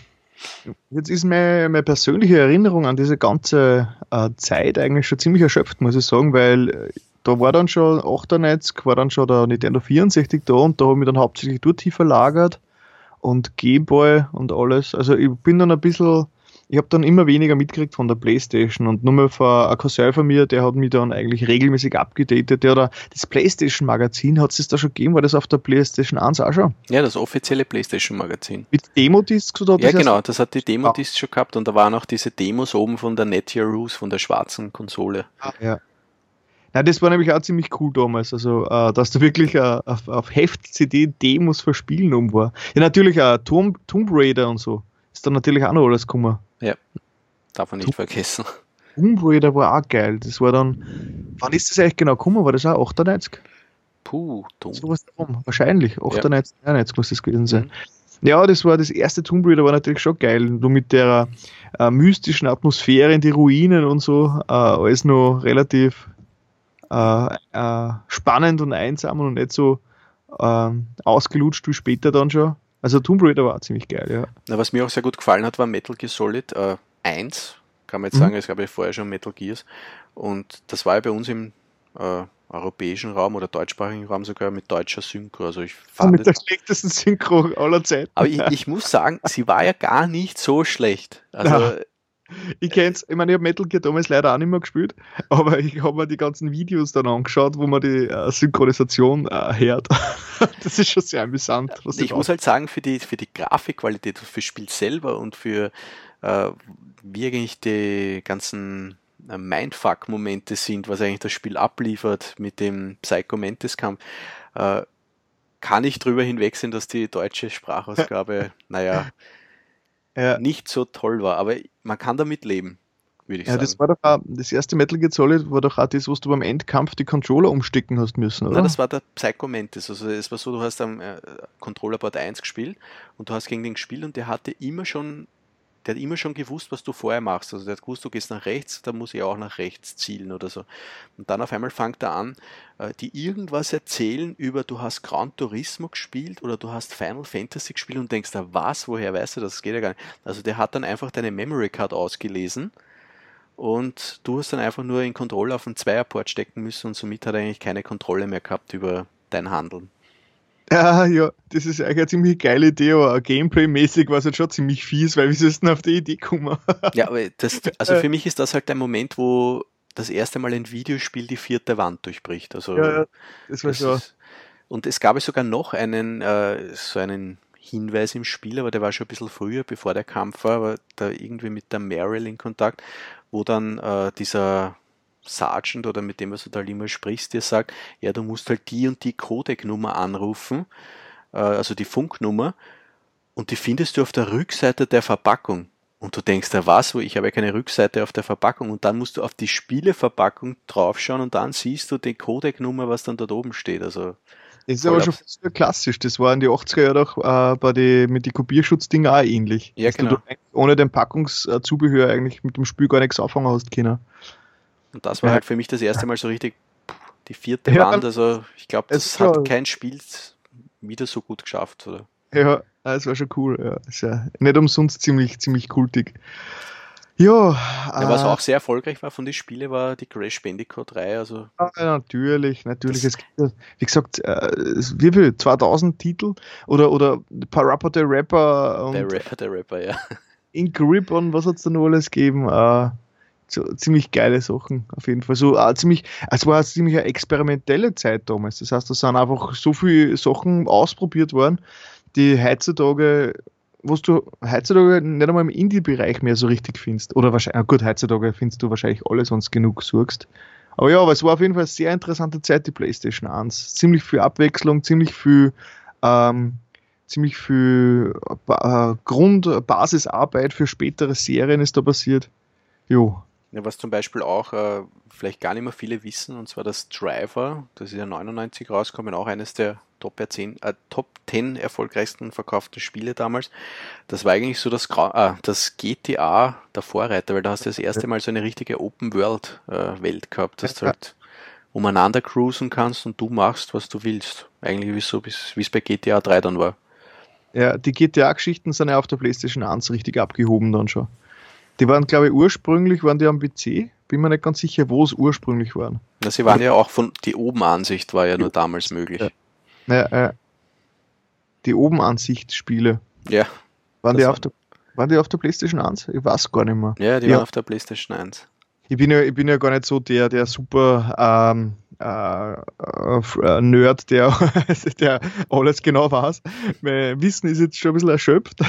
jetzt ist meine, meine persönliche Erinnerung an diese ganze äh, Zeit eigentlich schon ziemlich erschöpft, muss ich sagen, weil äh, da war dann schon 98, war dann schon der Nintendo 64 da und da habe ich mich dann hauptsächlich dort verlagert und Gameboy und alles. Also ich bin dann ein bisschen ich habe dann immer weniger mitgekriegt von der Playstation und nur mal vor ein Cousin von mir, der hat mich dann eigentlich regelmäßig abgedatet. Der das Playstation Magazin, hat es da schon gegeben? War das auf der Playstation 1 auch schon? Ja, das offizielle Playstation Magazin. Mit Demo-Discs oder Ja, genau, das hat die Demo-Discs ah. schon gehabt und da waren auch diese Demos oben von der Netgear Ruse, von der schwarzen Konsole. Ah, ja. Na, das war nämlich auch ziemlich cool damals, also äh, dass da wirklich uh, auf, auf Heft-CD Demos für Spielen um war. Ja, natürlich auch Tomb, Tomb Raider und so. Ist dann natürlich auch noch alles gekommen. Ja, darf man nicht Tomb, vergessen. Tomb Raider war auch geil. Das war dann, wann ist das eigentlich genau gekommen? War das auch 98? Puh, dumm. So was darum. Wahrscheinlich. 98, ja. 99 muss das gewesen sein. Mhm. Ja, das war das erste Tomb Raider, war natürlich schon geil. Nur mit der äh, mystischen Atmosphäre in die Ruinen und so. Äh, alles noch relativ äh, äh, spannend und einsam und nicht so äh, ausgelutscht wie später dann schon. Also Tomb Raider war ziemlich geil, ja. Na, was mir auch sehr gut gefallen hat, war Metal Gear Solid äh, 1, kann man jetzt mhm. sagen, es gab ja vorher schon Metal Gears. Und das war ja bei uns im äh, europäischen Raum oder deutschsprachigen Raum sogar mit deutscher Synchro. Also ich <laughs> fand mit der schlechtesten Synchro aller Zeiten. Aber ich, ich, muss sagen, sie war ja gar nicht so schlecht. Also ich kenn's, ich meine, ich habe Metal Gear damals leider auch nicht mehr gespielt, aber ich habe mir die ganzen Videos dann angeschaut, wo man die äh, Synchronisation äh, hört. <laughs> das ist schon sehr amüsant. ich, ich muss halt sagen, für die, für die Grafikqualität, für das Spiel selber und für äh, wie eigentlich die ganzen äh, Mindfuck-Momente sind, was eigentlich das Spiel abliefert mit dem Psycho Mantis-Kampf, äh, kann ich drüber hinwegsehen, dass die deutsche Sprachausgabe, <laughs> naja, ja. nicht so toll war. Aber man kann damit leben, würde ich ja, sagen. Das war doch auch, das erste Metal Gear Solid war doch auch das, was du beim Endkampf die Controller umstecken hast müssen, oder? Nein, das war der Psycho Mantis. Also es war so, du hast am äh, Controllerboard 1 gespielt und du hast gegen den gespielt und der hatte immer schon der hat immer schon gewusst, was du vorher machst. Also der hat gewusst, du gehst nach rechts, da muss ich auch nach rechts zielen oder so. Und dann auf einmal fängt er an, äh, die irgendwas erzählen über, du hast Gran Turismo gespielt oder du hast Final Fantasy gespielt und denkst, da was, woher weißt du das? Das geht ja gar nicht. Also der hat dann einfach deine Memory Card ausgelesen und du hast dann einfach nur in Controller auf einen Zweierport stecken müssen und somit hat er eigentlich keine Kontrolle mehr gehabt über dein Handeln. Ja, ja, das ist eigentlich eine ziemlich geile Idee, aber Gameplay-mäßig war es jetzt schon ziemlich fies, weil wie sollst du denn auf die Idee kommen? ja, aber das, <laughs> also für mich ist das halt der Moment, wo das erste Mal ein Videospiel die vierte Wand durchbricht. Also, ja, das war das schon. Ist, und es gab sogar noch einen, äh, so einen Hinweis im Spiel, aber der war schon ein bisschen früher, bevor der Kampf war, aber da irgendwie mit der Meryl in Kontakt, wo dann äh, dieser Sergeant oder mit dem, was du da immer sprichst, dir sagt, ja, du musst halt die und die Codec-Nummer anrufen, äh, also die Funknummer, und die findest du auf der Rückseite der Verpackung. Und du denkst, da was, wo ich habe ja keine Rückseite auf der Verpackung und dann musst du auf die Spieleverpackung draufschauen und dann siehst du die Codec-Nummer, was dann dort oben steht. Also das ist aber schon fast klassisch. Das war in die 80er Jahren auch äh, bei die, mit den Kopierschutzdingen auch ähnlich. Ja, genau. Ohne den Packungszubehör eigentlich mit dem Spiel gar nichts anfangen hast können. Und das war halt für mich das erste Mal so richtig die vierte ja. Wand. Also ich glaube, das hat kein Spiel wieder so gut geschafft. Oder? Ja, es war schon cool. Ja. Ist ja nicht umsonst ziemlich, ziemlich kultig. Ja, ja, was äh, auch sehr erfolgreich war von den Spielen, war die Crash Bandicoot 3. Also ja, natürlich, natürlich. Es gibt, wie gesagt, äh, wie viel? 2000 Titel? Oder, oder Parappa the Rapper? Und der Rapper, der Rapper, ja. In Grip und was hat es da noch alles gegeben? Äh, so, ziemlich geile Sachen auf jeden Fall. So, äh, ziemlich, es war eine ziemlich experimentelle Zeit damals. Das heißt, da sind einfach so viele Sachen ausprobiert worden, die heutzutage, was du heutzutage nicht einmal im Indie-Bereich mehr so richtig findest. Oder wahrscheinlich, gut, heutzutage findest du wahrscheinlich alles, wenn du genug suchst. Aber ja, aber es war auf jeden Fall eine sehr interessante Zeit, die PlayStation 1. Ziemlich viel Abwechslung, ziemlich viel, ähm, ziemlich viel äh, Grund, Basisarbeit für spätere Serien ist da passiert. Jo, was zum Beispiel auch äh, vielleicht gar nicht mehr viele wissen, und zwar das Driver, das ist ja 99 rausgekommen, auch eines der Top 10, äh, Top 10 erfolgreichsten verkauften Spiele damals. Das war eigentlich so das, äh, das GTA der Vorreiter, weil da hast du das erste Mal so eine richtige Open World äh, Welt gehabt, dass du halt umeinander cruisen kannst und du machst, was du willst. Eigentlich wie so, wie es bei GTA 3 dann war. Ja, die GTA-Geschichten sind ja auf der PlayStation 1 richtig abgehoben dann schon. Die waren, glaube ich, ursprünglich waren die am PC. Bin mir nicht ganz sicher, wo es ursprünglich waren. Ja, sie waren ja auch von, die Obenansicht war ja nur damals möglich. Ja, ja, Die Obenansicht-Spiele. Ja. Waren die auf der Waren die auf der PlayStation 1? Ich weiß gar nicht mehr. Ja, die Ja. waren auf der PlayStation 1. Ich bin ja, ich bin ja gar nicht so der, der super ähm, äh, äh, Nerd, der, <laughs> der alles genau weiß. Mein Wissen ist jetzt schon ein bisschen erschöpft.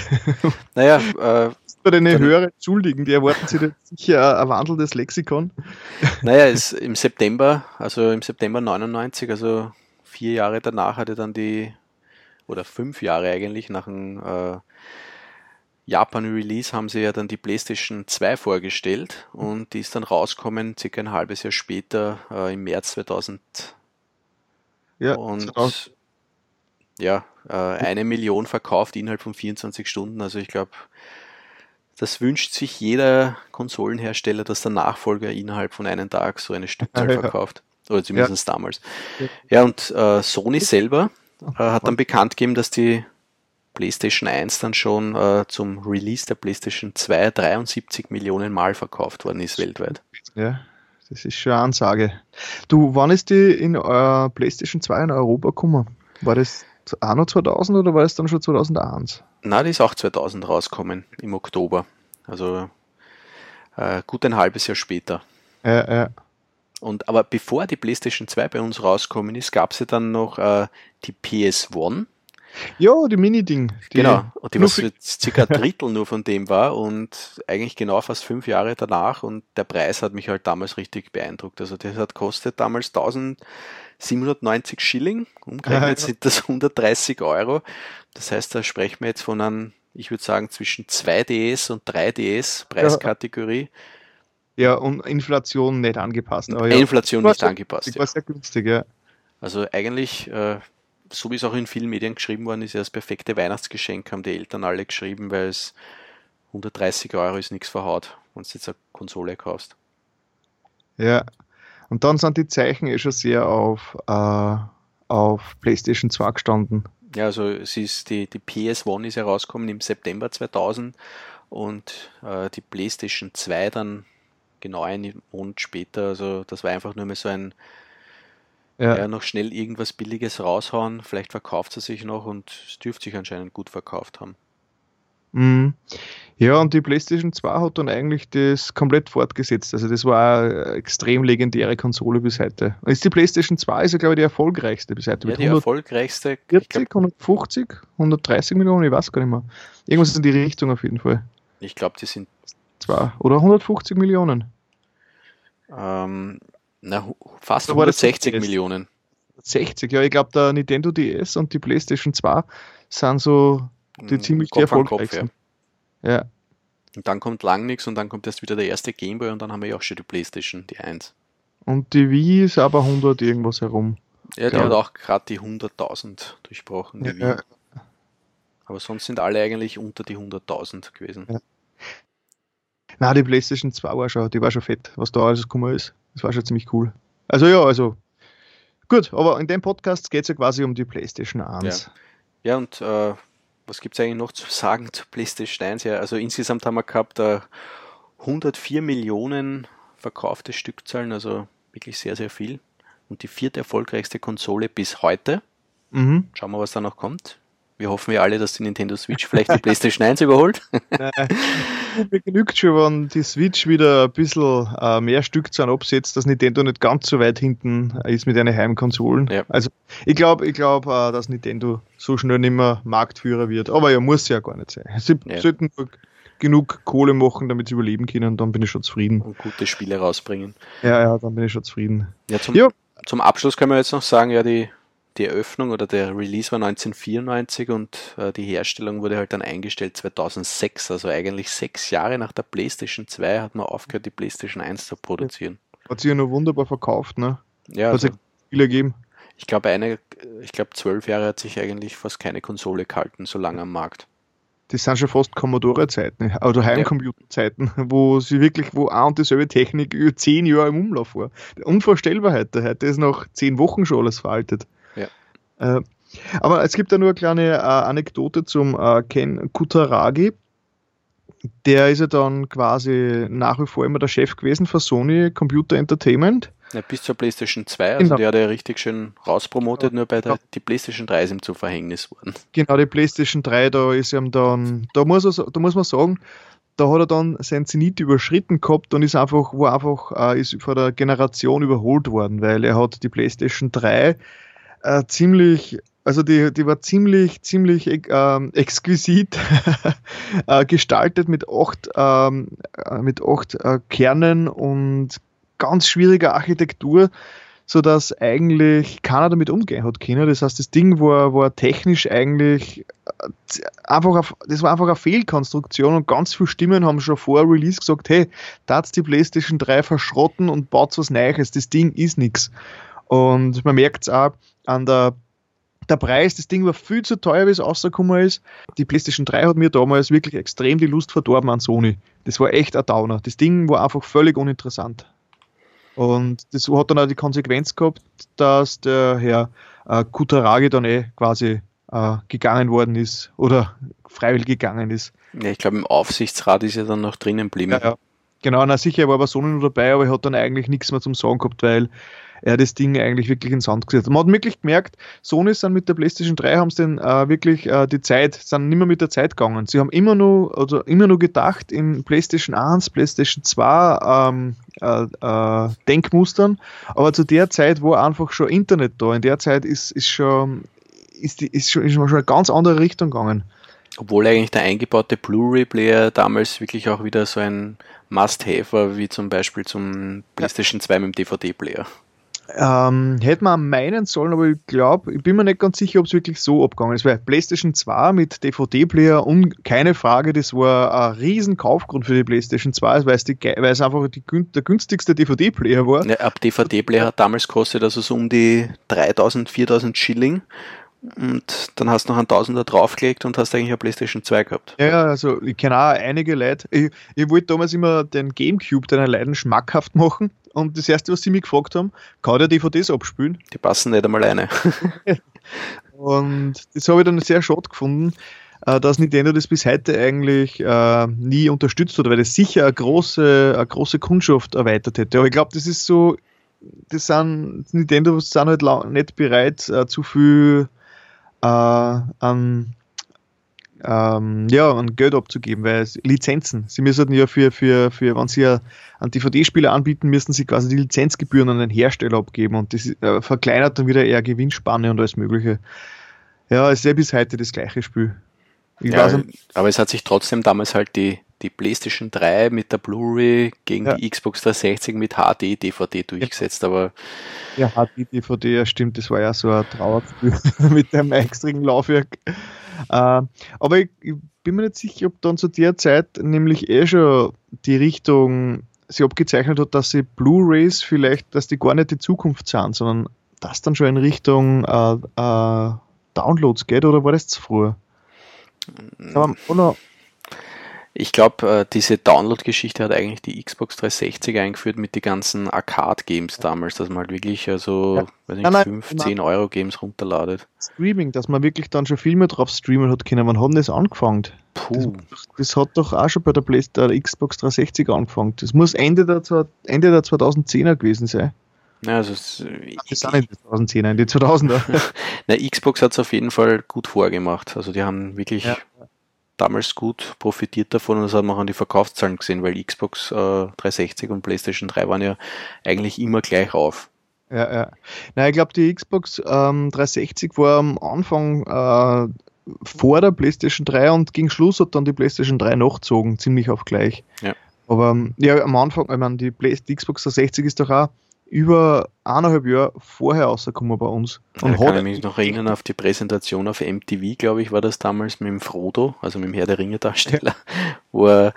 Naja, äh, Den Dann- Hörer entschuldigen, die erwarten sich sicher ein wandelndes Lexikon. naja, ist im September, also im September 99, also vier Jahre danach hatte dann die, oder fünf Jahre eigentlich, nach dem äh, Japan-Release haben sie ja dann die PlayStation 2 vorgestellt und die ist dann rausgekommen, circa ein halbes Jahr später, äh, im März 2000 Ja, und 2000. ja, äh, eine Million verkauft innerhalb von 24 Stunden. Also ich glaube, das wünscht sich jeder Konsolenhersteller, dass der Nachfolger innerhalb von einem Tag so eine Stückzahl Ja. verkauft. Oder zumindest damals. Ja, und äh, Sony selber äh, hat dann bekannt gegeben, dass die PlayStation 1 dann schon äh, zum Release der PlayStation 2 73 Millionen Mal verkauft worden ist weltweit. ja, das ist schon eine Ansage. Du, wann ist die in äh, PlayStation 2 in Europa gekommen? War das auch noch 2000 oder war das dann schon 2001? Na, die ist auch 2000 rausgekommen, im Oktober. Also äh, gut ein halbes Jahr später. Ja, ja. Und aber bevor die PlayStation 2 bei uns rausgekommen ist, gab es ja dann noch äh, die PS1. Ja, die Mini-Ding. Genau. Und die was für circa ein <laughs> Drittel nur von dem war und eigentlich genau fast fünf Jahre danach. Und der Preis hat mich halt damals richtig beeindruckt. Also das hat kostet damals 1790 Schilling. Umgerechnet sind das 130 Euro. Das heißt, da sprechen wir jetzt von einem, ich würde sagen, zwischen 2DS und 3DS Preiskategorie. Ja, und Inflation nicht angepasst. Aber ja, Inflation nicht sehr- angepasst. Ja. war sehr günstig, ja. Also eigentlich, äh, so wie es auch in vielen Medien geschrieben worden ist, ja das perfekte Weihnachtsgeschenk haben die Eltern alle geschrieben, weil es 130 Euro ist nichts verhaut, wenn du jetzt eine Konsole kaufst. Ja. Und dann sind die Zeichen eh schon sehr auf, äh, auf PlayStation 2 gestanden. Ja, also es ist die, die PS1 ist herausgekommen im September 2000 und äh, die PlayStation 2 dann genau einen Monat später. Also das war einfach nur mal so ein, Ja. ja, noch schnell irgendwas Billiges raushauen, vielleicht verkauft sie sich noch und es dürfte sich anscheinend gut verkauft haben. Mhm. Ja, und die PlayStation 2 hat dann eigentlich das komplett fortgesetzt. Also das war eine extrem legendäre Konsole bis heute. Und ist die PlayStation 2 ist ja, glaube ich, die erfolgreichste bis heute. Ja, mit die erfolgreichste, ich 140, glaube, 150, 130 Millionen, ich weiß gar nicht mehr. Irgendwas in die Richtung auf jeden Fall. ich glaub, die sind Zwei. Oder 150 Millionen. Ähm, na, fast Da war das 160 DS. Millionen. 60, ja, ich glaube, der Nintendo DS und die PlayStation 2 sind so die Mm, ziemlich Kopf an Kopf, ja. Ja. Und dann kommt lang nichts und dann kommt erst wieder der erste Gameboy und dann haben wir ja auch schon die Playstation, die 1. Und die Wii ist aber 100 irgendwas herum. Ja, die Ja. hat auch gerade die 100.000 durchbrochen, die Ja, Wii. Aber sonst sind alle eigentlich unter die 100.000 gewesen. Ja. Na, die PlayStation 2 war schon, die war schon fett, was da alles gekommen ist. Das war schon ziemlich cool. Also ja, also gut, aber in dem Podcast geht es ja quasi um die PlayStation 1. Ja, und äh, was gibt es eigentlich noch zu <laughs> sagen zur PlayStation 1? Ja, also insgesamt haben wir gehabt äh, 104 Millionen verkaufte Stückzahlen, also wirklich sehr, sehr viel. Und die vierte erfolgreichste Konsole bis heute. Mhm. Schauen wir, was da noch kommt. Wir hoffen ja alle, dass die Nintendo Switch vielleicht die PlayStation 1 überholt. <laughs> Nein, mir genügt schon, wenn die Switch wieder ein bisschen äh, mehr Stückzahlen absetzt, dass Nintendo nicht ganz so weit hinten ist mit den Heimkonsolen. Ja. Also ich glaube, ich glaub, äh, dass Nintendo so schnell nicht mehr Marktführer wird. Aber ja, muss ja gar nicht sein. Sie Ja. sollten nur genug Kohle machen, damit sie überleben können, dann bin ich schon zufrieden. und gute Spiele rausbringen. Ja, ja, dann bin ich schon zufrieden. Ja, zum, Ja. zum Abschluss können wir jetzt noch sagen, ja, die, die Eröffnung oder der Release war 1994 und äh, die Herstellung wurde halt dann eingestellt 2006. Also eigentlich sechs Jahre nach der PlayStation 2 hat man aufgehört, die PlayStation 1 zu produzieren. Hat sich ja noch wunderbar verkauft, ne? Ja, Hat also, sich Spieler gegeben. ich glaube, eine, ich glaube, zwölf Jahre hat sich eigentlich fast keine Konsole gehalten, so lange am Markt. Das sind schon fast Commodore-Zeiten oder Heimcomputer-Zeiten, wo sie wirklich, wo ein und dieselbe Technik über zehn Jahre im Umlauf war. Unvorstellbar heute. Heute ist nach zehn Wochen schon alles veraltet. Ja. Äh, aber es gibt da nur eine kleine äh, Anekdote zum äh, Ken Kutaragi. Der ist ja dann quasi nach wie vor immer der Chef gewesen von Sony Computer Entertainment. Ja, bis zur PlayStation 2, also genau. die hat er ja richtig schön rauspromotet, nur bei der ja. die PlayStation 3 ist ihm zu Verhängnis worden. Genau, die PlayStation 3, da ist ihm dann, da muss, er, da muss man sagen, da hat er dann sein Zenit überschritten gehabt und ist einfach, war einfach, äh, ist von der Generation überholt worden, weil er hat die PlayStation 3 äh, ziemlich, also die, die war ziemlich, ziemlich äh, exquisit <laughs> äh, gestaltet mit acht, ähm, äh, mit acht äh, Kernen und ganz schwieriger Architektur so dass eigentlich keiner damit umgehen hat können. Das heißt, das Ding war, war technisch eigentlich äh, einfach, auf, das war einfach eine Fehlkonstruktion und ganz viele Stimmen haben schon vor Release gesagt, hey, da die PlayStation 3 verschrotten und baut was Neues, das Ding ist nichts. Und man merkt es auch an der der Preis, das Ding war viel zu teuer, wie es rausgekommen ist. Die PlayStation 3 hat mir damals wirklich extrem die Lust verdorben an Sony. Das war echt ein Downer. Das Ding war einfach völlig uninteressant. Und das hat dann auch die Konsequenz gehabt, dass der Herr äh, Kutaragi dann eh quasi äh, gegangen worden ist oder freiwillig gegangen ist. Ja, ich glaube, im Aufsichtsrat ist er dann noch drinnen geblieben. Ja, ja. Genau, na sicher, er war aber so nur dabei, aber er hat dann eigentlich nichts mehr zum Sagen gehabt, weil er das Ding eigentlich wirklich ins Sand gesetzt. Man hat wirklich gemerkt, Sony sind mit der PlayStation 3 haben sie denn äh, wirklich äh, die Zeit, sind nicht mehr mit der Zeit gegangen. Sie haben immer nur, also immer nur gedacht in PlayStation 1, PlayStation 2 ähm, äh, äh, Denkmustern, aber zu der Zeit war einfach schon Internet da. In der Zeit ist, ist schon ist, die, ist, schon, ist schon eine ganz andere Richtung gegangen. Obwohl eigentlich der eingebaute Blu-ray-Player damals wirklich auch wieder so ein Must-Have war, wie zum Beispiel zum PlayStation 2 mit dem DVD-Player. Ähm, hätte man meinen sollen, aber ich glaube, ich bin mir nicht ganz sicher, ob es wirklich so abgegangen ist. Weil PlayStation 2 mit DVD-Player und keine Frage, das war ein riesen Kaufgrund für die PlayStation 2, weil es, die, weil es einfach die, der günstigste DVD-Player war. Ja, ab DVD-Player hat damals kostet also so um die 3000, 4000 Schilling. Und dann hast du noch einen Tausender draufgelegt und hast eigentlich eine PlayStation 2 gehabt. Ja, also ich kenne auch einige Leute. Ich, ich wollte damals immer den Gamecube deiner Leiden schmackhaft machen. Und das erste, was sie mich gefragt haben, kann der DVDs abspielen? Die passen nicht einmal eine. <laughs> und das habe ich dann sehr schade gefunden, äh, dass Nintendo das bis heute eigentlich äh, nie unterstützt hat, weil das sicher eine große, eine große Kundschaft erweitert hätte. Aber ich glaube, das ist so, das sind Nintendo sind halt nicht bereit, äh, zu viel an ähm, ja, an Geld abzugeben, weil Lizenzen, sie müssen ja für, für, für wenn sie einen DVD-Spieler anbieten, müssen sie quasi die Lizenzgebühren an den Hersteller abgeben und das äh, verkleinert dann wieder eher Gewinnspanne und alles Mögliche. Ja, es ist ja bis heute das gleiche Spiel. Ja, aber es hat sich trotzdem damals halt die, die PlayStation 3 mit der Blu-ray gegen ja. die Xbox 360 mit HD-DVD durchgesetzt, aber. Ja, HD-DVD, ja, stimmt, das war ja so ein Trauerspiel <laughs> mit dem extremen Laufwerk. Äh, aber ich, ich, bin mir nicht sicher, ob dann zu der Zeit nämlich eh schon die Richtung sich abgezeichnet hat, dass sie Blu-rays vielleicht, dass die gar nicht die Zukunft sind, sondern das dann schon in Richtung äh, äh, Downloads geht, oder war das zu früh? Aber, oder, ich glaube, äh, diese Download-Geschichte hat eigentlich die Xbox 360 eingeführt mit den ganzen Arcade-Games damals, dass man halt wirklich also, ja. weiß nicht, nein, 5, nein, 10 Euro Games runterladet. Streaming, dass man wirklich dann schon Filme drauf streamen hat können. Wann hat denn das angefangen? Puh. Das, das, hat doch auch schon bei der, Play der Xbox 360 angefangen. Das muss Ende der, Ende der 2010er gewesen sein. Ja, also es, das sind nicht die 2010er, die 2000er. <laughs> Na, Xbox hat es auf jeden Fall gut vorgemacht. Also die haben wirklich ja damals gut profitiert davon und das hat man auch an die Verkaufszahlen gesehen, weil Xbox äh, 360 und PlayStation 3 waren ja eigentlich immer gleich auf. Ja, ja. Na, ich glaube, die Xbox ähm, 360 war am Anfang äh, vor der PlayStation 3 und gegen Schluss hat dann die PlayStation 3 nachgezogen, ziemlich auf gleich. Ja. Aber ja, am Anfang, ich meine, die, die Xbox 360 ist doch auch über eineinhalb Jahre vorher rausgekommen bei uns. Und da kann ich mich noch erinnern auf die Präsentation auf MTV, glaube ich, war das damals mit dem Frodo, also mit dem Herr der Ringe Darsteller, ja. wo er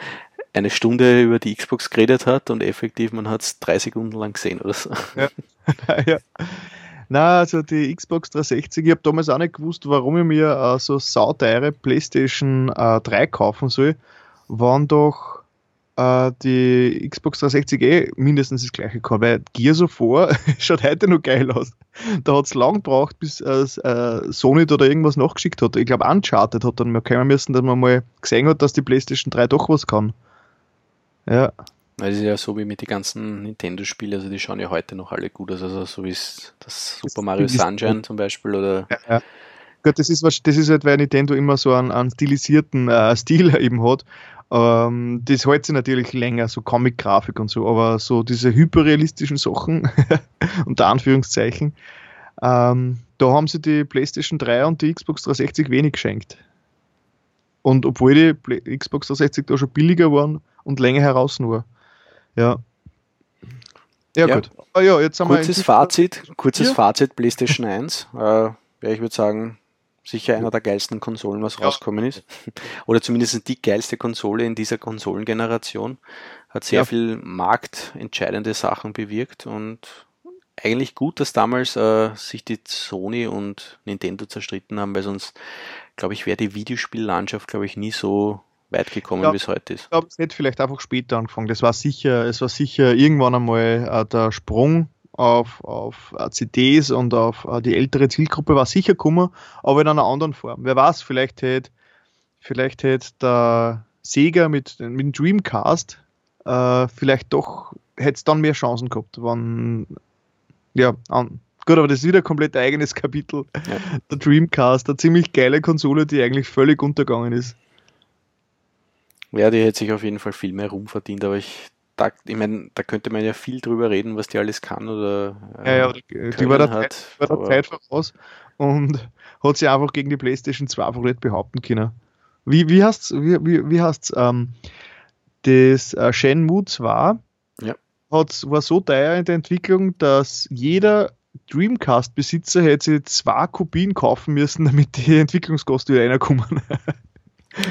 eine Stunde über die Xbox geredet hat und effektiv, man hat es drei Sekunden lang gesehen oder so. Ja. <laughs> ja. Na, also die Xbox 360, ich habe damals auch nicht gewusst, warum ich mir äh, so sauteure PlayStation äh, 3 kaufen soll, waren doch äh, die Xbox 360 eh mindestens das gleiche kann, weil Gears of War <laughs> schaut heute noch geil aus. Da hat es lang gebraucht, bis äh, äh, Sony da irgendwas nachgeschickt hat. Ich glaube, Uncharted hat dann mal kommen müssen, dass man mal gesehen hat, dass die PlayStation 3 doch was kann. Ja. Das ist ja so wie mit den ganzen Nintendo-Spielen, also die schauen ja heute noch alle gut aus, also so wie das Super Mario Sunshine zum Beispiel oder. Ja, ja. Gut, das ist, das ist halt, weil Nintendo immer so einen, einen stilisierten äh, Stil <laughs> eben hat. Ähm, das hält sich natürlich länger, so Comic-Grafik und so, aber so diese hyperrealistischen Sachen, <laughs> unter Anführungszeichen, ähm, da haben sie die PlayStation 3 und die Xbox 360 wenig geschenkt. Und obwohl die Play Xbox 360 da schon billiger waren und länger heraus nur. Ja. Ja, ja. gut. Ah, ja, jetzt haben kurzes wir Fazit, kurzes ja. Fazit PlayStation 1. Äh, ja, ich würde sagen, sicher einer der geilsten Konsolen, was ja. rausgekommen ist. <laughs> Oder zumindest die geilste Konsole in dieser Konsolengeneration. Hat sehr ja. viel marktentscheidende Sachen bewirkt und eigentlich gut, dass damals äh, sich die Sony und Nintendo zerstritten haben, weil sonst, glaube ich, wäre die Videospiellandschaft, glaube ich, nie so weit gekommen, wie es heute ist. Ich glaube, es hätte vielleicht einfach später angefangen. Das war sicher, es war sicher irgendwann einmal äh, der Sprung auf, auf äh, CDs und auf äh, die ältere Zielgruppe war sicher gekommen, aber in einer anderen Form. Wer weiß, vielleicht hätte vielleicht hätte der Sega mit, mit dem Dreamcast äh, vielleicht doch hätte es dann mehr Chancen gehabt, wenn ja, an, gut, aber das ist wieder ein komplett eigenes Kapitel. Ja. Der Dreamcast, eine ziemlich geile Konsole, die eigentlich völlig untergegangen ist. Ja, die hätte sich auf jeden Fall viel mehr Ruhm verdient, aber ich da, ich meine, da könnte man ja viel drüber reden, was die alles kann oder. Äh, ja, ja, die, die war der, hat, Zeit, war der Zeit voraus und <laughs> hat sich einfach gegen die PlayStation 2 einfach nicht behaupten können. Wie, wie heißt wie, wie, wie heißt's, ähm, das äh, Shenmue 2 ja. hat, war so teuer in der Entwicklung, dass jeder Dreamcast-Besitzer hätte sich zwei Kopien kaufen müssen, <laughs> damit die Entwicklungskosten wieder reinkommen. <laughs>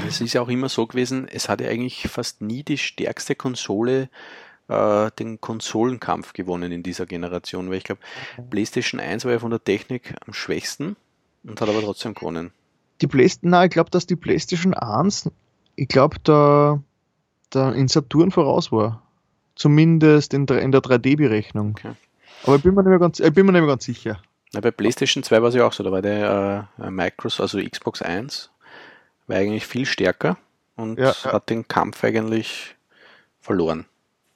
Es ist ja auch immer so gewesen, es hatte eigentlich fast nie die stärkste Konsole äh, den Konsolenkampf gewonnen in dieser Generation, weil ich glaube, PlayStation 1 war ja von der Technik am schwächsten und hat aber trotzdem gewonnen. Die PlayStation, nein, ich glaube, dass die PlayStation 1, ich glaube, da, da in Saturn voraus war. Zumindest in, in der 3D-Berechnung. Okay. Aber ich bin mir nicht mehr ganz, ich bin mir nicht mehr ganz sicher. Na, bei PlayStation 2 war es ja auch so, da war der äh, Microsoft, also Xbox 1, war eigentlich viel stärker und ja, ja. hat den Kampf eigentlich verloren.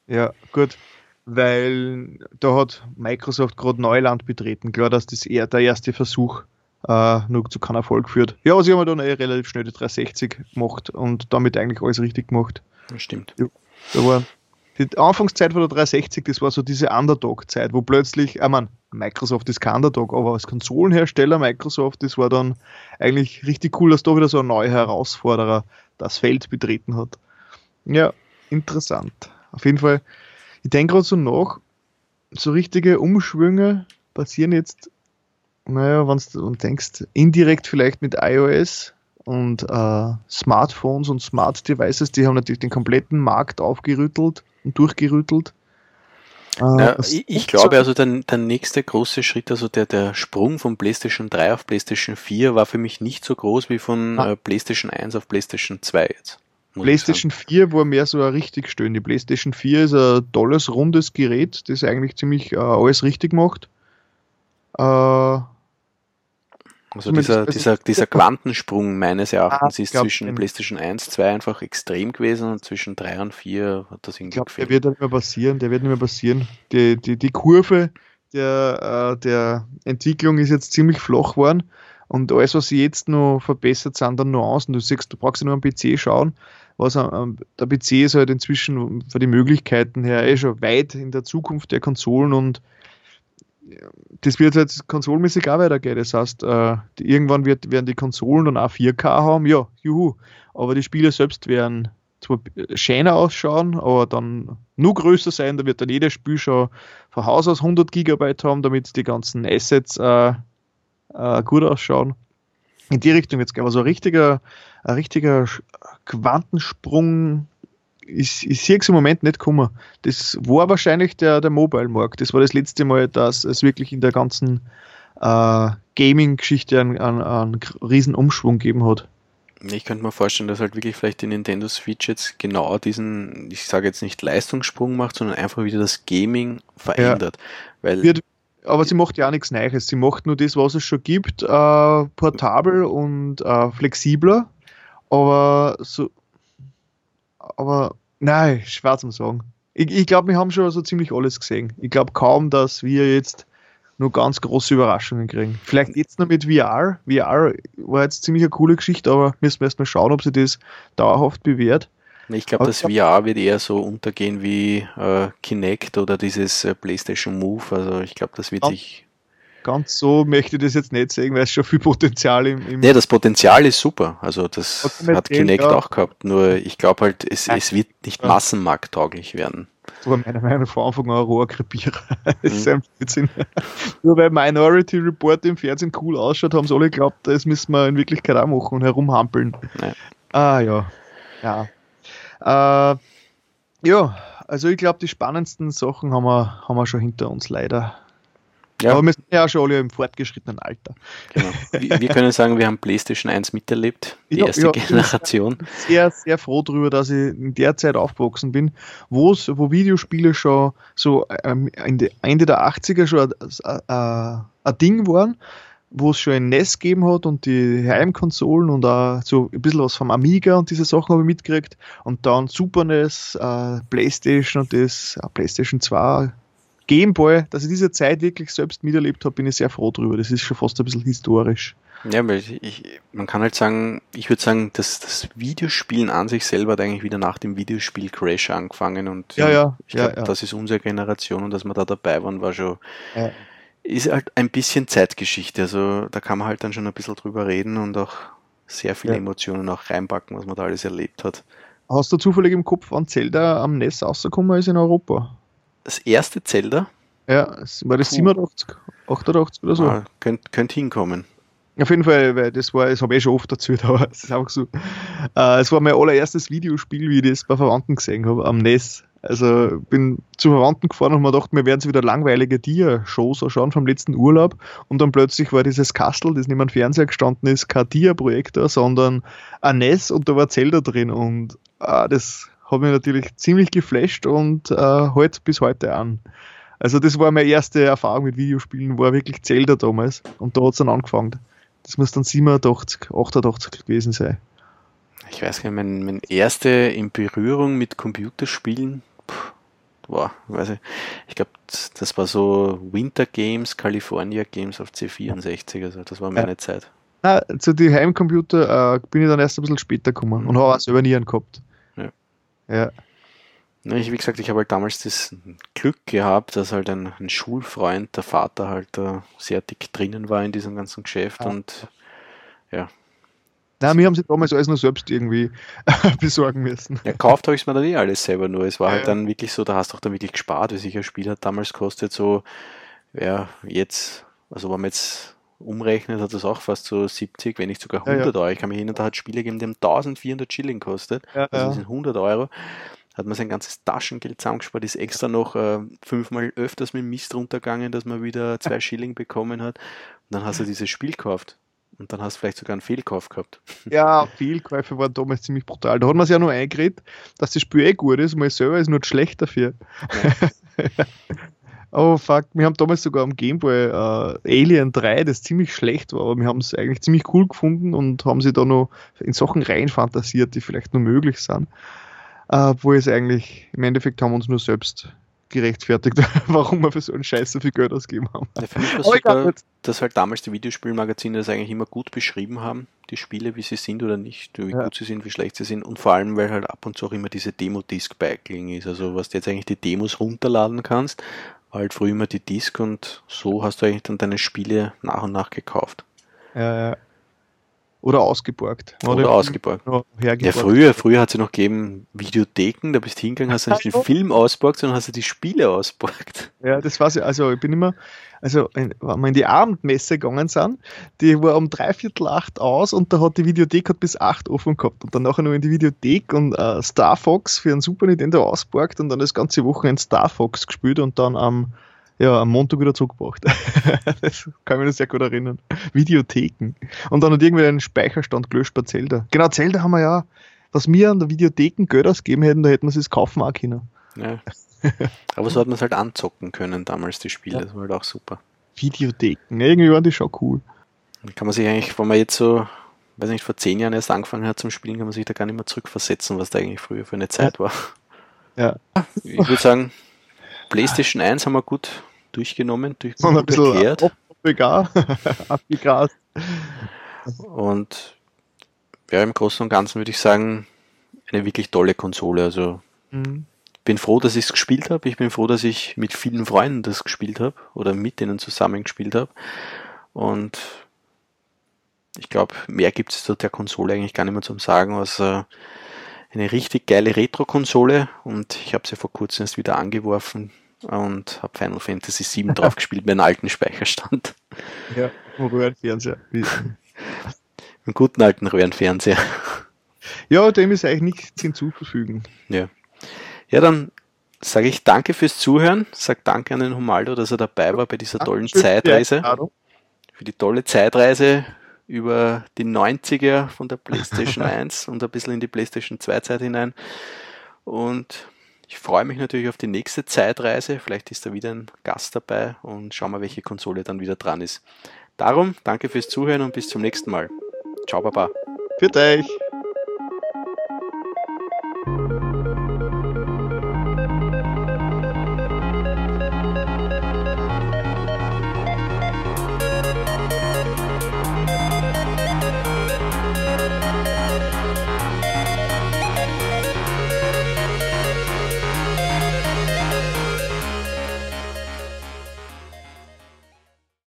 Ja, gut. Weil da hat Microsoft gerade Neuland betreten. Klar, dass das eher der erste Versuch äh, nur zu keinem Erfolg führt. Ja, sie haben dann eh relativ schnell die 360 gemacht und damit eigentlich alles richtig gemacht. Das stimmt. Ja, da war die Anfangszeit von der 360, das war so diese Underdog-Zeit, wo plötzlich, ich meine, Microsoft ist kein Underdog, aber als Konsolenhersteller Microsoft, das war dann eigentlich richtig cool, dass da wieder so ein neuer Herausforderer das Feld betreten hat. Ja, interessant. Auf jeden Fall, ich denke gerade so nach, so richtige Umschwünge passieren jetzt, naja, wenn du denkst, indirekt vielleicht mit iOS und äh, Smartphones und Smart Devices, die haben natürlich den kompletten Markt aufgerüttelt und durchgerüttelt. Ja, ich, ich glaube, also der, der nächste große Schritt, also der, der Sprung von PlayStation 3 auf PlayStation 4 war für mich nicht so groß wie von ah. äh, PlayStation 1 auf PlayStation 2 jetzt. PlayStation 4 war mehr so ein richtig schön. Die PlayStation 4 ist ein tolles, rundes Gerät, das eigentlich ziemlich äh, alles richtig macht. Äh, also dieser, dieser, <laughs> dieser Quantensprung meines Erachtens ah, ist glaub, zwischen PlayStation 1, 2 einfach extrem gewesen und zwischen 3 und 4 hat das irgendwie glaub, Der wird nicht mehr passieren, der wird nicht mehr passieren. Die, die, die Kurve der, äh, der Entwicklung ist jetzt ziemlich flach geworden und alles, was sie jetzt noch verbessert, sind dann Nuancen. Du siehst, du brauchst ja nur am PC schauen, was am, der PC ist halt inzwischen von den Möglichkeiten her eh schon weit in der Zukunft der Konsolen und das wird jetzt konsolenmäßig auch weitergehen. Das heißt, äh, die, irgendwann wird, werden die Konsolen dann auch 4K haben, ja, juhu. Aber die Spiele selbst werden zwar schöner ausschauen, aber dann nur größer sein. Da wird dann jedes Spiel schon von Haus aus 100 Gigabyte haben, damit die ganzen Assets äh, äh, gut ausschauen. In die Richtung jetzt aber so ein richtiger, ein richtiger Quantensprung ich, ich sehe es im Moment nicht kommen. Das war wahrscheinlich der, der Mobile-Markt. Das war das letzte Mal, dass es wirklich in der ganzen äh, Gaming-Geschichte einen, einen, einen riesen Umschwung gegeben hat. Ich könnte mir vorstellen, dass halt wirklich vielleicht die Nintendo Switch jetzt genau diesen, ich sage jetzt nicht Leistungssprung macht, sondern einfach wieder das Gaming verändert. Ja. Weil Wird, aber sie macht ja auch nichts Neues. Sie macht nur das, was es schon gibt, äh, portabel und äh, flexibler. Aber so, aber nein, schwer zu sagen. Ich, ich glaube, wir haben schon so ziemlich alles gesehen. Ich glaube kaum, dass wir jetzt nur ganz große Überraschungen kriegen. Vielleicht jetzt noch mit VR. VR war jetzt ziemlich eine coole Geschichte, aber müssen wir erstmal schauen, ob sich das dauerhaft bewährt. Ich glaube, das VR wird eher so untergehen wie äh, Kinect oder dieses äh, PlayStation Move. Also ich glaube, das wird sich ganz so möchte ich das jetzt nicht sehen, weil es schon viel Potenzial im. im nee, das Potenzial ist super. Also das hat Kinect ja. auch gehabt. Nur ich glaube halt, es, es wird nicht ja. massenmarkttauglich werden. Das war meiner Meinung nach von Anfang an ein Rohrkrepierer. <laughs> Das ist ein Blödsinn. Nur weil Minority Report im Fernsehen cool ausschaut, haben sie alle geglaubt, das müssen wir in Wirklichkeit auch machen und herumhampeln. Ja. Ah ja. Ja. Äh, ja, also ich glaube, die spannendsten Sachen haben wir, haben wir schon hinter uns leider. Ja. Aber wir sind ja schon alle im fortgeschrittenen Alter. Genau. Wir können sagen, wir haben PlayStation 1 miterlebt, die ja, erste ja, Generation. Ich bin sehr, sehr froh darüber, dass ich in der Zeit aufgewachsen bin, wo Videospiele schon so ähm, Ende der 80er schon ein, ein Ding waren, wo es schon ein NES gegeben hat und die Heimkonsolen und auch so ein bisschen was vom Amiga und diese Sachen habe ich mitgekriegt. Und dann Super NES, äh, Playstation und das, äh, Playstation 2 Gameboy, dass ich diese Zeit wirklich selbst miterlebt habe, bin ich sehr froh drüber. Das ist schon fast ein bisschen historisch. Ja, weil ich, man kann halt sagen, ich würde sagen, dass das Videospielen an sich selber hat eigentlich wieder nach dem Videospiel Crash angefangen und ja, ja, ich glaube, ja, ja. das ist unsere Generation und dass wir da dabei waren, war schon, ja. ist halt ein bisschen Zeitgeschichte. Also da kann man halt dann schon ein bisschen drüber reden und auch sehr viele Emotionen auch reinpacken, was man da alles erlebt hat. Hast du zufällig im Kopf, wann Zelda am NES rausgekommen ist in Europa? Das erste Zelda. Ja, war das 87, 88 oder so. Ah, könnte könnt hinkommen. Auf jeden Fall, weil das war, das habe ich eh schon oft erzählt, <laughs> aber es ist auch so. Äh, es war mein allererstes Videospiel, wie ich das bei Verwandten gesehen habe, am NES. Also bin zu Verwandten gefahren und mir gedacht, mir werden sie wieder langweilige Dia-Shows anschauen vom letzten Urlaub. Und dann plötzlich war dieses Kastel, das neben dem Fernseher gestanden ist, kein Dia-Projektor, sondern ein NES und da war Zelda drin. Und ah, das hat mich natürlich ziemlich geflasht und äh, halt bis heute an. Also das war meine erste Erfahrung mit Videospielen, war wirklich Zelda damals und da hat es dann angefangen. Das muss dann 87, 88 gewesen sein. Ich weiß gar nicht, mein, mein erste in Berührung mit Computerspielen, pff, war, weiß ich, ich glaube, das war so Winter Games, California Games auf C64, also das war meine ja. Zeit. Na, zu den Heimcomputer äh, bin ich dann erst ein bisschen später gekommen und habe auch selber nie einen gehabt. Ja. Ich, wie gesagt, ich habe halt damals das Glück gehabt, dass halt ein, ein Schulfreund, der Vater halt uh, sehr dick drinnen war in diesem ganzen Geschäft ah. und ja. Nein, wir haben sie damals alles nur selbst irgendwie <laughs> besorgen müssen. Ja, gekauft habe ich es mir dann eh alles selber nur. Es war ja, halt dann wirklich so, da hast du auch dann wirklich gespart, wie sich ein Spiel hat damals kostet so, ja, jetzt, also wenn man jetzt umrechnet, hat das auch fast so 70, wenn nicht sogar 100 ja, ja. Euro. Ich kann mich erinnern, da hat Spiele gegeben, die haben 1400 Schilling kostet. Ja, also das sind 100 Euro. Hat man sein ganzes Taschengeld zusammengespart, ist extra noch äh, fünfmal öfters mit Mist runtergegangen, dass man wieder <laughs> zwei Schilling bekommen hat. Und dann hast du dieses Spiel gekauft. Und dann hast du vielleicht sogar einen Fehlkauf gehabt. <laughs> Ja, Fehlkäufe waren damals ziemlich brutal. Da hat man sich ja nur eingeredet, dass das Spiel eh gut ist, man selber ist nur schlecht dafür. Ja. <laughs> Oh fuck, wir haben damals sogar am Gameboy uh, Alien 3, das ziemlich schlecht war, aber wir haben es eigentlich ziemlich cool gefunden und haben sie da noch in Sachen rein fantasiert, die vielleicht nur möglich sind. Uh, wo es eigentlich, im Endeffekt haben wir uns nur selbst gerechtfertigt, <laughs> warum wir für so einen Scheiß so viel Geld ausgegeben haben. Ja, für mich war super, dass halt damals die Videospielmagazine das eigentlich immer gut beschrieben haben, die Spiele, wie sie sind oder nicht, wie ja. gut sie sind, wie schlecht sie sind und vor allem, weil halt ab und zu auch immer diese Demo-Disc beiklingen ist, also was du jetzt eigentlich die Demos runterladen kannst halt früher immer die Disc und so hast du eigentlich dann deine Spiele nach und nach gekauft. Ja, ja. Oder ausgeborgt. Oder, Oder ausgeborgt. Ja, früher, früher hat es ja noch gegeben Videotheken, da bist du hingegangen, hast du nicht den Film ausborgt, sondern hast du die Spiele ausborgt. Ja, das war's ja. Also ich bin immer, also wenn wir in die Abendmesse gegangen sind, die war um dreiviertel acht aus und da hat die Videothek hat bis acht offen gehabt und dann nachher noch in die Videothek und äh, Star Fox für einen Super Nintendo ausborgt und dann das ganze Wochenende Star Fox gespielt und dann am ja, am Montag wieder zurückgebracht. <laughs> das kann ich mir noch sehr gut erinnern. Videotheken. Und dann hat irgendwie einen Speicherstand gelöscht bei Zelda. Genau, Zelda haben wir ja, was wir an der Videotheken Geld ausgegeben hätten, da hätten wir es kaufen auch können. Ja. Aber so hat man es halt anzocken können damals, die Spiele. Ja. Das war halt auch super. Videotheken, irgendwie waren die schon cool. Kann man sich eigentlich, wenn man jetzt so, weiß nicht, vor zehn Jahren erst angefangen hat zum Spielen, kann man sich da gar nicht mehr zurückversetzen, was da eigentlich früher für eine Zeit war. Ja. Ich würde sagen, PlayStation 1 haben wir gut durchgenommen, durch, Und ein bisschen erklärt. <laughs> abgegrast. Und ja, im Großen und Ganzen würde ich sagen, eine wirklich tolle Konsole. Also mhm. bin froh, dass ich es gespielt habe. Ich bin froh, dass ich mit vielen Freunden das gespielt habe oder mit denen zusammen gespielt habe. Und ich glaube, mehr gibt es zu der Konsole eigentlich gar nicht mehr zum Sagen, als äh, eine richtig geile Retro-Konsole. Und ich habe sie vor kurzem erst wieder angeworfen und habe Final Fantasy VII <laughs> drauf gespielt mit einem alten Speicherstand. Ja, Röhrenfernseher. <laughs> Einen guten alten Röhrenfernseher. Ja, dem ist eigentlich nichts hinzuzufügen. Ja. Ja, dann sage ich danke fürs Zuhören. Sag danke an den Humaldo, dass er dabei war bei dieser tollen Ach, Zeitreise. Für die tolle Zeitreise über die 90er von der PlayStation <laughs> 1 und ein bisschen in die PlayStation 2 Zeit hinein. Und ich freue mich natürlich auf die nächste Zeitreise. Vielleicht ist da wieder ein Gast dabei und schauen wir, welche Konsole dann wieder dran ist. Darum, danke fürs Zuhören und bis zum nächsten Mal. Ciao, Baba. Für euch.